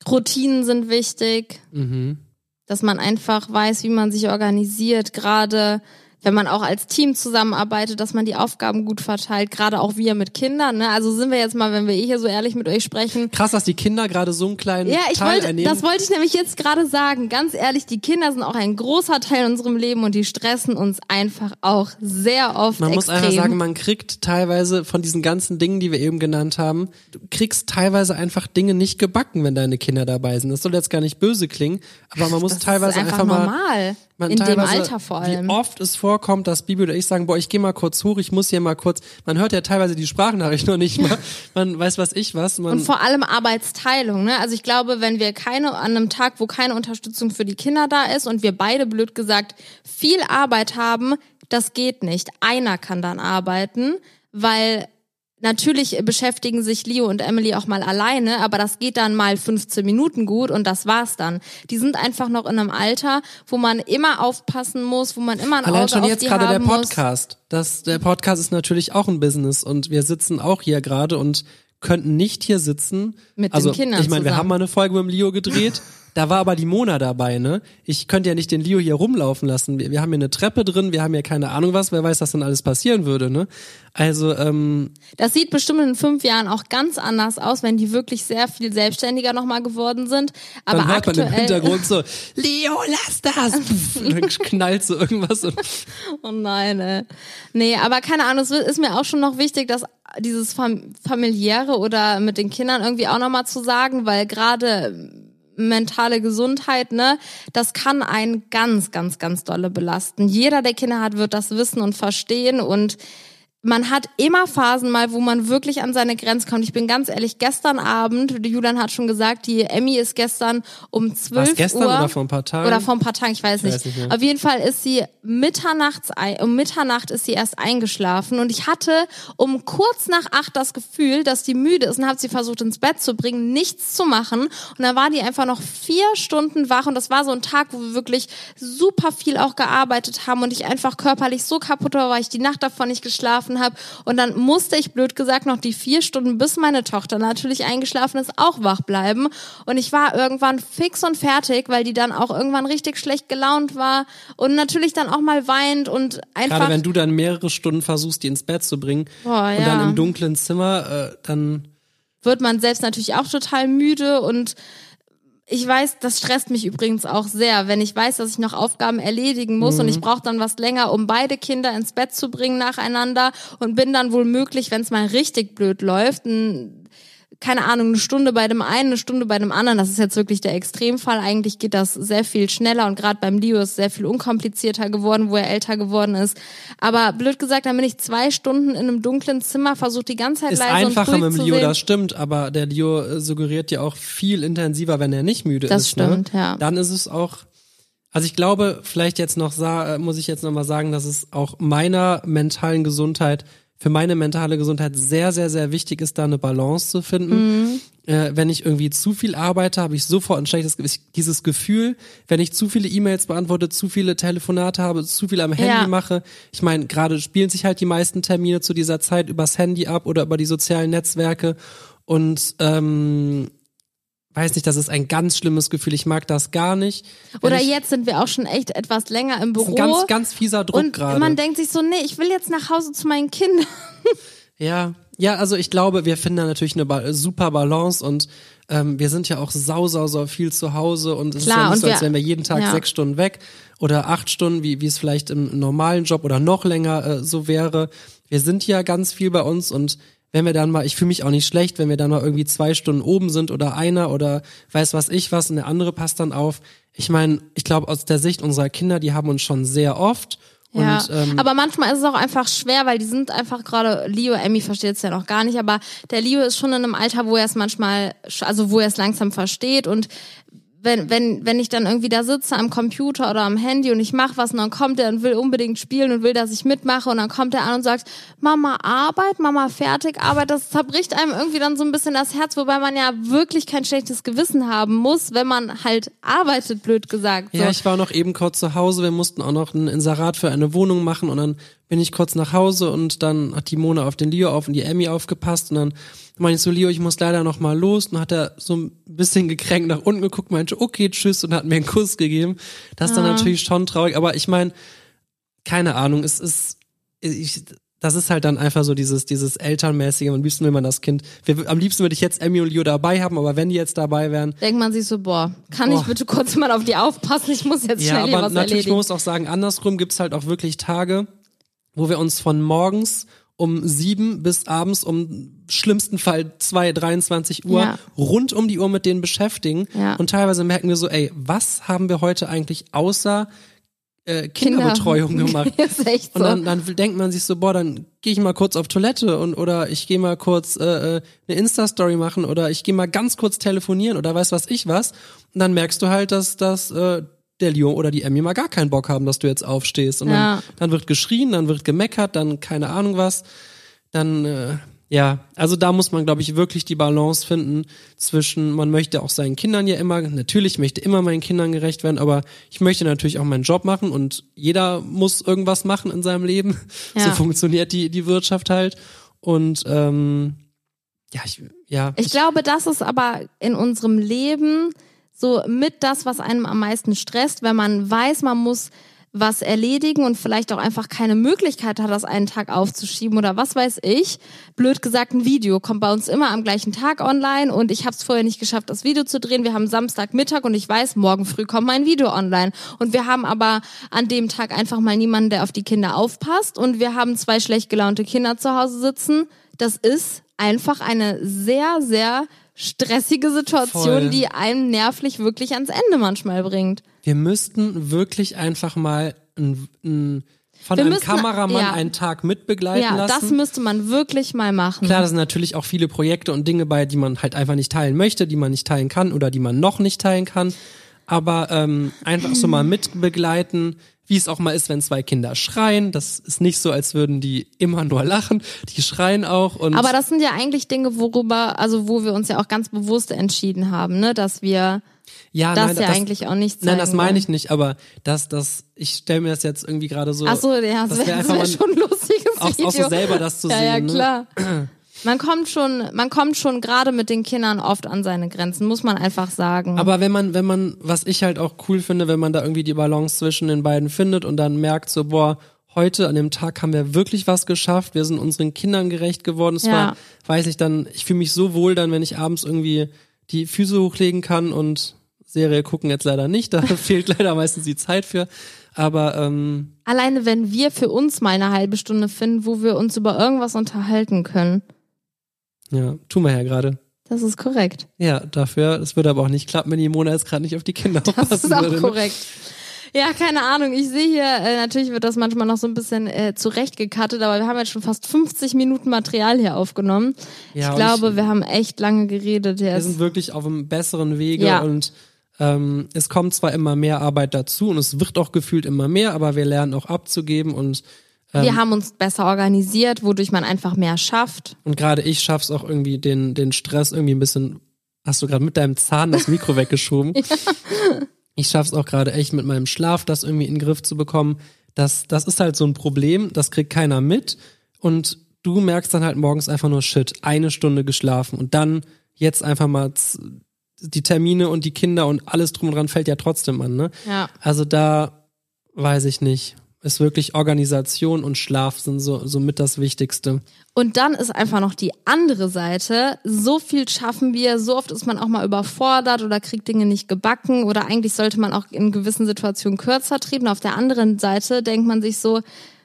Routinen sind wichtig, mhm. dass man einfach weiß, wie man sich organisiert. Gerade wenn man auch als Team zusammenarbeitet, dass man die Aufgaben gut verteilt, gerade auch wir mit Kindern. Ne? Also sind wir jetzt mal, wenn wir eh hier so ehrlich mit euch sprechen. Krass, dass die Kinder gerade so einen kleinen Ja, ich Teil wollte, einnehmen. das wollte ich nämlich jetzt gerade sagen. Ganz ehrlich, die Kinder sind auch ein großer Teil in unserem Leben und die stressen uns einfach auch sehr oft Man muss extrem. einfach sagen, man kriegt teilweise von diesen ganzen Dingen, die wir eben genannt haben, du kriegst teilweise einfach Dinge nicht gebacken, wenn deine Kinder dabei sind. Das soll jetzt gar nicht böse klingen, aber man muss das teilweise ist einfach, einfach, mal normal. Man in dem Alter vor allem. Wie oft es vorkommt, dass Bibi oder ich sagen, boah, ich gehe mal kurz hoch, ich muss hier mal kurz. Man hört ja teilweise die Sprachnachricht noch nicht mal. Man weiß was ich was. Man, Und vor allem Arbeitsteilung. Ne? Also ich glaube, wenn wir keine an einem Tag, wo keine Unterstützung für die Kinder da ist und wir beide blöd gesagt viel Arbeit haben, das geht nicht. Einer kann dann arbeiten, weil Natürlich beschäftigen sich Leo und Emily auch mal alleine, aber das geht dann mal 15 Minuten gut und das war's dann. Die sind einfach noch in einem Alter, wo man immer aufpassen muss, wo man immer ein Allein Auge schon auf jetzt die gerade der haben muss. Podcast. Das, der Podcast ist natürlich auch ein Business und wir sitzen auch hier gerade und könnten nicht hier sitzen. Mit den also, Kindern Ich meine, wir haben mal eine Folge mit dem Leo gedreht. Da war aber die Mona dabei, ne? Ich könnte ja nicht den Leo hier rumlaufen lassen. Wir, wir haben hier eine Treppe drin, wir haben hier keine Ahnung was, wer weiß, was dann alles passieren würde, ne? Also, ähm, Das sieht bestimmt in fünf Jahren auch ganz anders aus, wenn die wirklich sehr viel selbstständiger nochmal geworden sind. Aber dann hört man im Hintergrund so, Leo, lass das! und dann knallt so irgendwas Oh nein, ey. Nee, aber keine Ahnung, es ist mir auch schon noch wichtig, dass dieses fam familiäre oder mit den Kindern irgendwie auch nochmal zu sagen, weil gerade mentale Gesundheit, ne, das kann einen ganz, ganz, ganz dolle belasten. Jeder, der Kinder hat, wird das wissen und verstehen und man hat immer Phasen mal, wo man wirklich an seine Grenzen kommt. Ich bin ganz ehrlich, gestern Abend, Julian hat schon gesagt, die Emmy ist gestern um 12 Was, gestern Uhr. oder vor ein paar Tagen? Oder vor ein paar Tagen, ich weiß nicht. weiß nicht. Auf jeden Fall ist sie mitternachts, um Mitternacht ist sie erst eingeschlafen und ich hatte um kurz nach acht das Gefühl, dass die müde ist und habe sie versucht ins Bett zu bringen, nichts zu machen und dann war die einfach noch vier Stunden wach und das war so ein Tag, wo wir wirklich super viel auch gearbeitet haben und ich einfach körperlich so kaputt war, weil ich die Nacht davon nicht geschlafen habe und dann musste ich blöd gesagt noch die vier Stunden, bis meine Tochter natürlich eingeschlafen ist, auch wach bleiben und ich war irgendwann fix und fertig, weil die dann auch irgendwann richtig schlecht gelaunt war und natürlich dann auch mal weint und einfach Gerade wenn du dann mehrere Stunden versuchst, die ins Bett zu bringen Boah, und ja. dann im dunklen Zimmer, äh, dann wird man selbst natürlich auch total müde und ich weiß, das stresst mich übrigens auch sehr, wenn ich weiß, dass ich noch Aufgaben erledigen muss und ich brauche dann was länger, um beide Kinder ins Bett zu bringen nacheinander und bin dann wohl möglich, wenn es mal richtig blöd läuft, ein, keine Ahnung, eine Stunde bei dem einen, eine Stunde bei dem anderen. Das ist jetzt wirklich der Extremfall. Eigentlich geht das sehr viel schneller und gerade beim Leo ist es sehr viel unkomplizierter geworden, wo er älter geworden ist. Aber blöd gesagt, dann bin ich zwei Stunden in einem dunklen Zimmer, versuche die ganze Zeit ist leise einfacher und mit ruhig dem Leo, sehen. das stimmt, aber der Leo äh, suggeriert ja auch viel intensiver, wenn er nicht müde Das ist. stimmt, ne? ja. Dann ist es auch, also ich glaube, vielleicht jetzt noch, äh, muss ich jetzt noch mal sagen, dass es auch meiner mentalen Gesundheit, für meine mentale Gesundheit sehr, sehr, sehr wichtig ist, da eine Balance zu finden. Mhm. Äh, wenn ich irgendwie zu viel arbeite, habe ich sofort ein schlechtes. Dieses Gefühl, wenn ich zu viele E-Mails beantworte, zu viele Telefonate habe, zu viel am Handy Ja. mache. Ich meine, gerade spielen sich halt die meisten Termine zu dieser Zeit übers Handy ab oder über die sozialen Netzwerke. Und ähm, weiß nicht, das ist ein ganz schlimmes Gefühl. Ich mag das gar nicht. Oder ich, jetzt sind wir auch schon echt etwas länger im das ist Büro. ein ganz, ganz fieser Druck und gerade. man denkt sich so, nee, ich will jetzt nach Hause zu meinen Kindern. Ja, ja, also ich glaube, wir finden da natürlich eine ba super Balance und ähm, wir sind ja auch sau, sau, sau viel zu Hause und es Klar, ist ja nicht so, als wir- wären wir jeden Tag ja. sechs Stunden weg oder acht Stunden, wie, wie es vielleicht im normalen Job oder noch länger äh, so wäre. Wir sind ja ganz viel bei uns und wenn wir dann mal, ich fühle mich auch nicht schlecht, wenn wir dann mal irgendwie zwei Stunden oben sind oder einer oder weiß was ich was und der andere passt dann auf. Ich meine, ich glaube aus der Sicht unserer Kinder, die haben uns schon sehr oft Ja, und ähm, aber manchmal ist es auch einfach schwer, weil die sind einfach gerade, Leo, Emmy versteht es ja noch gar nicht, aber der Leo ist schon in einem Alter, wo er es manchmal, also wo er es langsam versteht und wenn, wenn, wenn ich dann irgendwie da sitze am Computer oder am Handy und ich mache was und dann kommt er und will unbedingt spielen und will, dass ich mitmache und dann kommt er an und sagt, Mama, Arbeit, Mama, fertig, Arbeit, das zerbricht einem irgendwie dann so ein bisschen das Herz, wobei man ja wirklich kein schlechtes Gewissen haben muss, wenn man halt arbeitet, blöd gesagt. So. Ja, ich war noch eben kurz zu Hause. Wir mussten auch noch ein Inserat für eine Wohnung machen und dann bin ich kurz nach Hause und dann hat die Mona auf den Leo auf und die Emmy aufgepasst und dann meinte ich so, Leo, ich muss leider noch mal los und hat er so ein bisschen gekränkt nach unten geguckt, meinte, okay, tschüss und hat mir einen Kuss gegeben. Das ist dann natürlich schon traurig, aber ich meine, keine Ahnung, es ist, ich, das ist halt dann einfach so dieses, dieses Elternmäßige. Am liebsten will man das Kind, wir, am liebsten würde ich jetzt Emmy und Leo dabei haben, aber wenn die jetzt dabei wären. Denkt man sich so, boah, kann Boah. ich bitte kurz mal auf die aufpassen? Ich muss jetzt Ja, schnell aber was natürlich, erledigen. muss auch sagen, andersrum gibt's halt auch wirklich Tage, wo wir uns von morgens um sieben bis abends um schlimmsten Fall zwei 23 Uhr Ja. rund um die Uhr mit denen beschäftigen. Ja. Und teilweise merken wir so, ey, was haben wir heute eigentlich außer äh, Kinderbetreuung gemacht? ist echt so. Und dann, dann denkt man sich so, boah, dann gehe ich mal kurz auf Toilette und oder ich gehe mal kurz äh, äh, eine Insta-Story machen oder ich gehe mal ganz kurz telefonieren oder weiß was ich was. Und dann merkst du halt, dass, dass äh, der Leo oder die Emmy mal gar keinen Bock haben, dass du jetzt aufstehst. Und Ja. dann, dann wird geschrien, dann wird gemeckert, dann keine Ahnung was. Dann, äh, ja, also da muss man, glaube ich, wirklich die Balance finden zwischen, man möchte auch seinen Kindern ja immer, natürlich möchte immer meinen Kindern gerecht werden, aber ich möchte natürlich auch meinen Job machen und jeder muss irgendwas machen in seinem Leben. Ja. So funktioniert die, die Wirtschaft halt. Und ähm, ja, ich, ja. Ich glaube, das ist aber in unserem Leben so mit das, was einem am meisten stresst, wenn man weiß, man muss was erledigen und vielleicht auch einfach keine Möglichkeit hat, das einen Tag aufzuschieben oder was weiß ich. Blöd gesagt, ein Video kommt bei uns immer am gleichen Tag online und ich habe es vorher nicht geschafft, das Video zu drehen. Wir haben Samstagmittag und ich weiß, morgen früh kommt mein Video online. Und wir haben aber an dem Tag einfach mal niemanden, der auf die Kinder aufpasst und wir haben zwei schlecht gelaunte Kinder zu Hause sitzen. Das ist einfach eine sehr, sehr stressige Situation, Voll. die einem nervlich wirklich ans Ende manchmal bringt. Wir müssten wirklich einfach mal ein, ein, von Wir einem müssten- Kameramann ja. einen Tag mitbegleiten Ja, lassen. das müsste man wirklich mal machen. Klar, da sind natürlich auch viele Projekte und Dinge bei, die man halt einfach nicht teilen möchte, die man nicht teilen kann oder die man noch nicht teilen kann. Aber ähm, einfach so mal mitbegleiten, wie es auch mal ist, wenn zwei Kinder schreien. Das ist nicht so, als würden die immer nur lachen. Die schreien auch und Aber das sind ja eigentlich Dinge, worüber, also wo wir uns ja auch ganz bewusst entschieden haben, ne, dass wir ja, das nein, ja das, eigentlich auch nicht Nein, das meine ich nicht, aber das, das, ich stelle mir das jetzt irgendwie gerade so. Ach so, ja, das das wär wäre wär mal- schon ein lustiges auch, Video. auch so selber das zu ja, sehen. ja, Ne? Man kommt schon, man kommt schon gerade mit den Kindern oft an seine Grenzen, muss man einfach sagen. Aber wenn man, wenn man, was ich halt auch cool finde, wenn man da irgendwie die Balance zwischen den beiden findet und dann merkt so, boah, heute an dem Tag haben wir wirklich was geschafft, wir sind unseren Kindern gerecht geworden. Es Ja. war, weiß ich dann, ich fühle mich so wohl dann, wenn ich abends irgendwie die Füße hochlegen kann und Serie gucken jetzt leider nicht, da fehlt leider meistens die Zeit für. Aber ähm, Alleine wenn wir für uns mal eine halbe Stunde finden, wo wir uns über irgendwas unterhalten können. Ja, tun wir ja gerade. Das ist korrekt. Ja, dafür, das würde aber auch nicht klappen, wenn die Mona jetzt gerade nicht auf die Kinder Das aufpassen ist auch würde. ne? korrekt. Ja, keine Ahnung. Ich sehe hier, äh, natürlich wird das manchmal noch so ein bisschen äh, zurechtgekattet, aber wir haben jetzt schon fast 50 Minuten Material hier aufgenommen. Ja, ich glaube, ich- wir haben echt lange geredet Wir jetzt. sind wirklich auf einem besseren Wege Ja. und ähm, es kommt zwar immer mehr Arbeit dazu und es wird auch gefühlt immer mehr, aber wir lernen auch abzugeben und ähm, wir haben uns besser organisiert, wodurch man einfach mehr schafft. und gerade ich schaff's auch irgendwie den den Stress irgendwie ein bisschen. Hast du gerade mit deinem Zahn das Mikro weggeschoben? Ich schaff's auch gerade echt mit meinem Schlaf, das irgendwie in den Griff zu bekommen. Das das ist halt so ein Problem, das kriegt keiner mit und du merkst dann halt morgens einfach nur Shit, eine Stunde geschlafen und dann jetzt einfach mal die Termine und die Kinder und alles drum und dran fällt ja trotzdem an, ne? Ja. Also da weiß ich nicht. Ist wirklich Organisation und Schlaf sind so, so mit das Wichtigste. Und dann ist einfach noch die andere Seite. So viel schaffen wir, so oft ist man auch mal überfordert oder kriegt Dinge nicht gebacken oder eigentlich sollte man auch in gewissen Situationen kürzer treten. Auf der anderen Seite denkt man sich so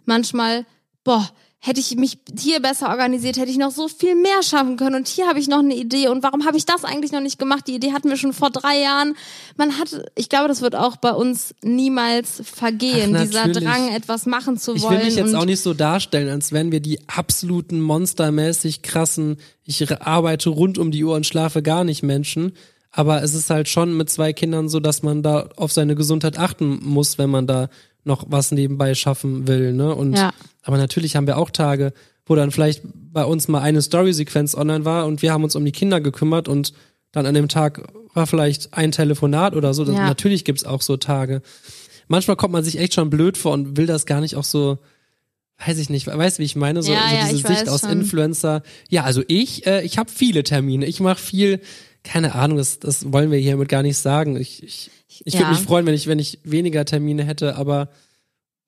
manchmal, boah, hätte ich mich hier besser organisiert, hätte ich noch so viel mehr schaffen können und hier habe ich noch eine Idee und warum habe ich das eigentlich noch nicht gemacht? Die Idee hatten wir schon vor drei Jahren. Man hat, ich glaube, das wird auch bei uns niemals vergehen, Ach, dieser. Drang, etwas machen zu Ich wollen. will mich jetzt auch nicht so darstellen, als wenn wir die absoluten monstermäßig krassen, ich arbeite rund um die Uhr und schlafe gar nicht Menschen. Aber es ist halt schon mit zwei Kindern so, dass man da auf seine Gesundheit achten muss, wenn man da noch was nebenbei schaffen will, ne? Und Ja. aber natürlich haben wir auch Tage, wo dann vielleicht bei uns mal eine Story-Sequenz online war und wir haben uns um die Kinder gekümmert und dann an dem Tag war vielleicht ein Telefonat oder so. Ja. Natürlich gibt's auch so Tage. Manchmal kommt man sich echt schon blöd vor und will das gar nicht auch so, weiß ich nicht, weißt du, wie ich meine? So, Ja, so diese ich Sicht aus schon. Influencer. Ja, also ich, äh, ich habe viele Termine. Ich mache viel, keine Ahnung, das, das wollen wir hiermit gar nicht sagen. Ich, ich, ich Ja. würde mich freuen, wenn ich, wenn ich weniger Termine hätte, aber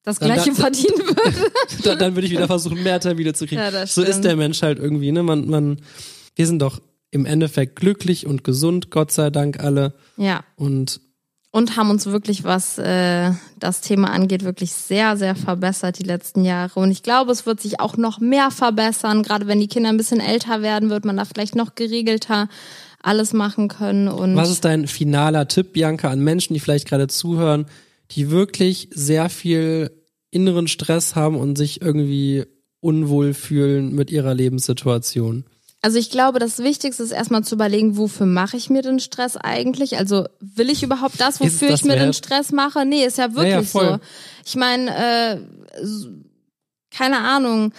das gleiche dann- verdienen würde. dann, dann würde ich wieder versuchen, mehr Termine zu kriegen. Ja, das so ist der Mensch halt irgendwie, ne? Man, man, wir sind doch im Endeffekt glücklich und gesund, Gott sei Dank alle. Ja. Und Und haben uns wirklich, was äh, das Thema angeht, wirklich sehr, sehr verbessert die letzten Jahre. Und ich glaube, es wird sich auch noch mehr verbessern. Gerade wenn die Kinder ein bisschen älter werden, wird man da vielleicht noch geregelter alles machen können. Und was ist dein finaler Tipp, Bianca, an Menschen, die vielleicht gerade zuhören, die wirklich sehr viel inneren Stress haben und sich irgendwie unwohl fühlen mit ihrer Lebenssituation? Also ich glaube, das Wichtigste ist erstmal zu überlegen, wofür mache ich mir den Stress eigentlich? Also will ich überhaupt das, wofür das ich mir den? Stress mache? Nee, ist ja wirklich ja, voll. so. Ich meine, äh, keine Ahnung.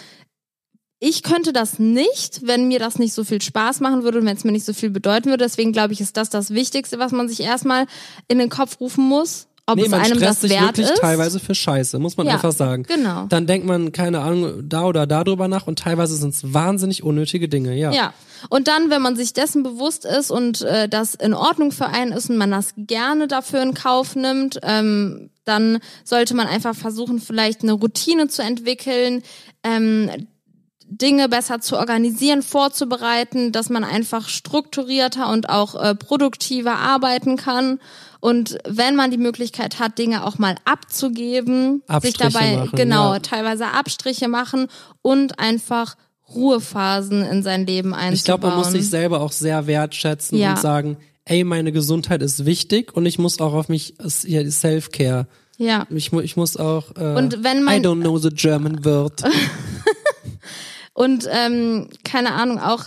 Ich könnte das nicht, wenn mir das nicht so viel Spaß machen würde und wenn es mir nicht so viel bedeuten würde. Deswegen glaube ich, ist das das Wichtigste, was man sich erstmal in den Kopf rufen muss, ob nee, es man einem stresst das sich wert wirklich ist. teilweise für Scheiße, muss man Ja, einfach sagen. genau. Dann denkt man, keine Ahnung, da oder da drüber nach und teilweise sind es wahnsinnig unnötige Dinge, ja. Ja. Und dann, wenn man sich dessen bewusst ist und äh, das in Ordnung für einen ist und man das gerne dafür in Kauf nimmt, ähm, dann sollte man einfach versuchen, vielleicht eine Routine zu entwickeln, ähm, Dinge besser zu organisieren, vorzubereiten, dass man einfach strukturierter und auch äh, produktiver arbeiten kann. Und wenn man die Möglichkeit hat, Dinge auch mal abzugeben, sich Abstriche dabei machen, genau ja. teilweise Abstriche machen und einfach Ruhephasen in sein Leben einzubauen. Ich glaube, man muss sich selber auch sehr wertschätzen Ja. und sagen, ey, meine Gesundheit ist wichtig und ich muss auch auf mich, ja, Self-Care. ja. Ich, ich muss auch, äh, Und wenn man- I don't know the German word. Und ähm, keine Ahnung, auch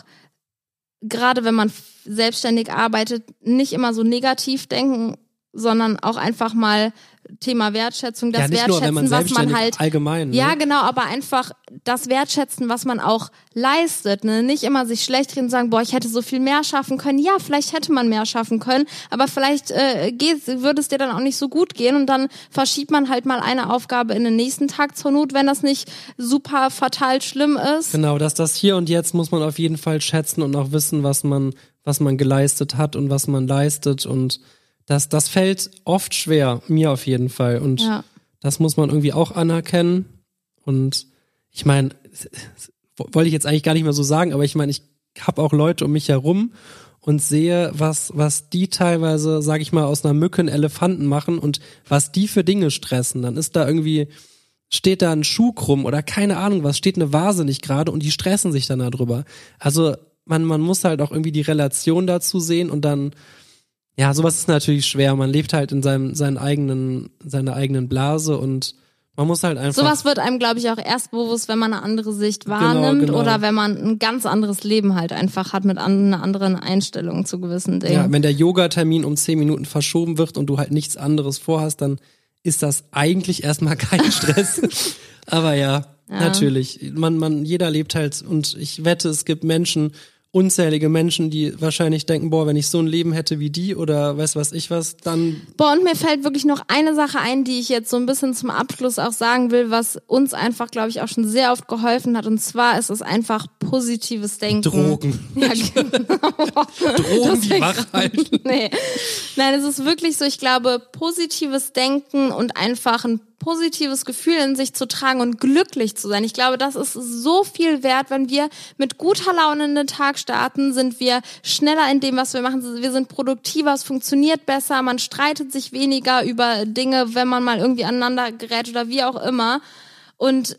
gerade wenn man selbstständig arbeitet, nicht immer so negativ denken, sondern auch einfach mal Thema Wertschätzung, das ja, nicht nur, Wertschätzen, man was man halt allgemein. Ne? Ja, genau, aber einfach das Wertschätzen, was man auch leistet. Ne? Nicht immer sich schlecht reden und sagen, boah, ich hätte so viel mehr schaffen können. Ja, vielleicht hätte man mehr schaffen können, aber vielleicht äh, geht, würde es dir dann auch nicht so gut gehen und dann verschiebt man halt mal eine Aufgabe in den nächsten Tag zur Not, wenn das nicht super fatal schlimm ist. Genau, dass das hier und jetzt muss man auf jeden Fall schätzen und auch wissen, was man, was man geleistet hat und was man leistet und das, das fällt oft schwer, mir auf jeden Fall und Ja. das muss man irgendwie auch anerkennen und ich meine, wollte ich jetzt eigentlich gar nicht mehr so sagen, aber ich meine, ich habe auch Leute um mich herum und sehe, was, was die teilweise, sag ich mal, aus einer Mücke einen Elefanten machen und was die für Dinge stressen. Dann ist da irgendwie, steht da ein Schuh krumm oder keine Ahnung was, steht eine Vase nicht gerade und die stressen sich dann darüber. Also man, man muss halt auch irgendwie die Relation dazu sehen und dann, ja, sowas ist natürlich schwer. Man lebt halt in seinem, seinen eigenen, seiner eigenen Blase und man muss halt einfach. Sowas wird einem, glaube ich, auch erst bewusst, wenn man eine andere Sicht wahrnimmt genau. oder wenn man ein ganz anderes Leben halt einfach hat mit an, einer anderen Einstellung zu gewissen Dingen. Ja, wenn der Yoga-Termin um zehn Minuten verschoben wird und du halt nichts anderes vorhast, dann ist das eigentlich erstmal kein Stress. Aber ja, natürlich. Man, man, jeder lebt halt und ich wette, es gibt Menschen, unzählige Menschen, die wahrscheinlich denken, boah, wenn ich so ein Leben hätte wie die oder weiß was ich was, dann Boah, und mir fällt wirklich noch eine Sache ein, die ich jetzt so ein bisschen zum Abschluss auch sagen will, was uns einfach, glaube ich, auch schon sehr oft geholfen hat. Und zwar ist es einfach positives Denken. Drogen. Ja, genau. Drogen, die wach halten. nee. Nein, es ist wirklich so, ich glaube, positives Denken und einfach ein positives Gefühl in sich zu tragen und glücklich zu sein. Ich glaube, das ist so viel wert, wenn wir mit guter Laune in den Tag starten, sind wir schneller in dem, was wir machen. Wir sind produktiver, es funktioniert besser, man streitet sich weniger über Dinge, wenn man mal irgendwie aneinander gerät oder wie auch immer. Und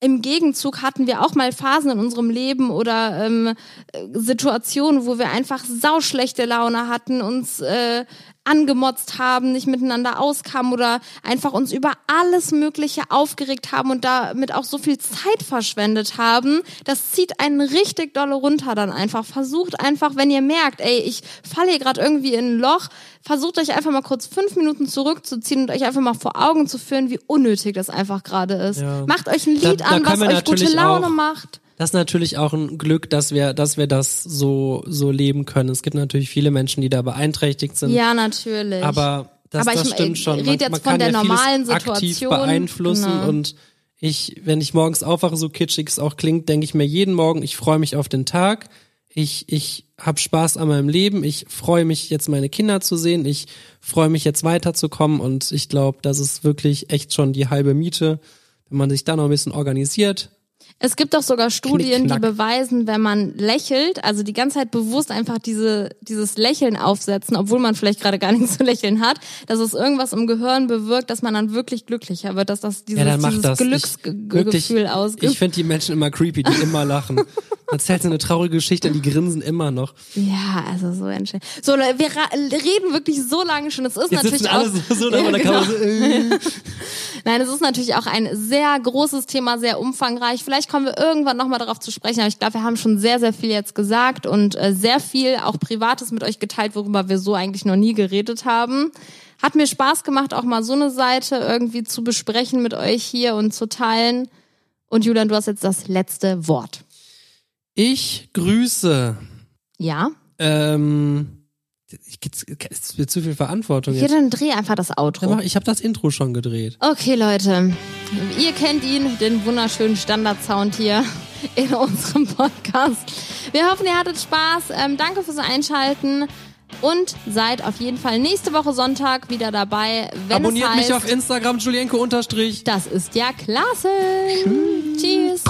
im Gegenzug hatten wir auch mal Phasen in unserem Leben oder ähm, äh, Situationen, wo wir einfach sauschlechte Laune hatten, uns äh, angemotzt haben, nicht miteinander auskamen oder einfach uns über alles Mögliche aufgeregt haben und damit auch so viel Zeit verschwendet haben. Das zieht einen richtig dolle runter dann einfach. Versucht einfach, wenn ihr merkt, ey, ich falle hier gerade irgendwie in ein Loch, versucht euch einfach mal kurz fünf Minuten zurückzuziehen und euch einfach mal vor Augen zu führen, wie unnötig das einfach gerade ist. Ja. Macht euch ein Da- Lied da an, was euch gute Laune macht. Das ist natürlich auch ein Glück, dass wir, dass wir das so, so leben können. Es gibt natürlich viele Menschen, die da beeinträchtigt sind. Ja, natürlich. Aber das, Aber ich das stimmt äh, schon. red jetzt man von kann der ja normalen aktiv Situation. beeinflussen Genau. und ich, wenn ich morgens aufwache, so kitschig es auch klingt, denke ich mir jeden Morgen, ich freue mich auf den Tag. Ich, ich habe Spaß an meinem Leben. Ich freue mich jetzt meine Kinder zu sehen. Ich freue mich jetzt weiterzukommen und ich glaube, das ist wirklich echt schon die halbe Miete, wenn man sich da noch ein bisschen organisiert. Es gibt doch sogar Studien, Knick, die beweisen, wenn man lächelt, also die ganze Zeit bewusst einfach diese, dieses Lächeln aufsetzen, obwohl man vielleicht gerade gar nichts zu lächeln hat, dass es irgendwas im Gehirn bewirkt, dass man dann wirklich glücklicher wird, dass das dieses, Ja, dieses das. Glücksgefühl ausgibt. Ich finde die Menschen immer creepy, die immer lachen. Erzählt eine traurige Geschichte, die grinsen immer noch. Ja, also so entscheidend. So, wir reden wirklich so lange schon. Es ist Jetzt natürlich alle auch, so, so Ja, genau. So, äh. Nein, es ist natürlich auch ein sehr großes Thema, sehr umfangreich. Vielleicht kommen wir irgendwann nochmal darauf zu sprechen, aber ich glaube, wir haben schon sehr, sehr viel jetzt gesagt und äh, sehr viel auch Privates mit euch geteilt, worüber wir so eigentlich noch nie geredet haben. Hat mir Spaß gemacht, auch mal so eine Seite irgendwie zu besprechen mit euch hier und zu teilen. Und Julian, du hast jetzt das letzte Wort. Ich grüße. Ja? Ähm, es wird zu viel Verantwortung Hier, jetzt. dann dreh einfach das Ja, Outro. Ich habe das Intro schon gedreht. Okay, Leute. Ihr kennt ihn, den wunderschönen Standard-Sound hier in unserem Podcast. Wir hoffen, ihr hattet Spaß. Ähm, danke fürs Einschalten und seid auf jeden Fall nächste Woche Sonntag wieder dabei, wenn Abonniert heißt, mich auf Instagram, Julienko unterstrich. das ist ja klasse. Tschüss.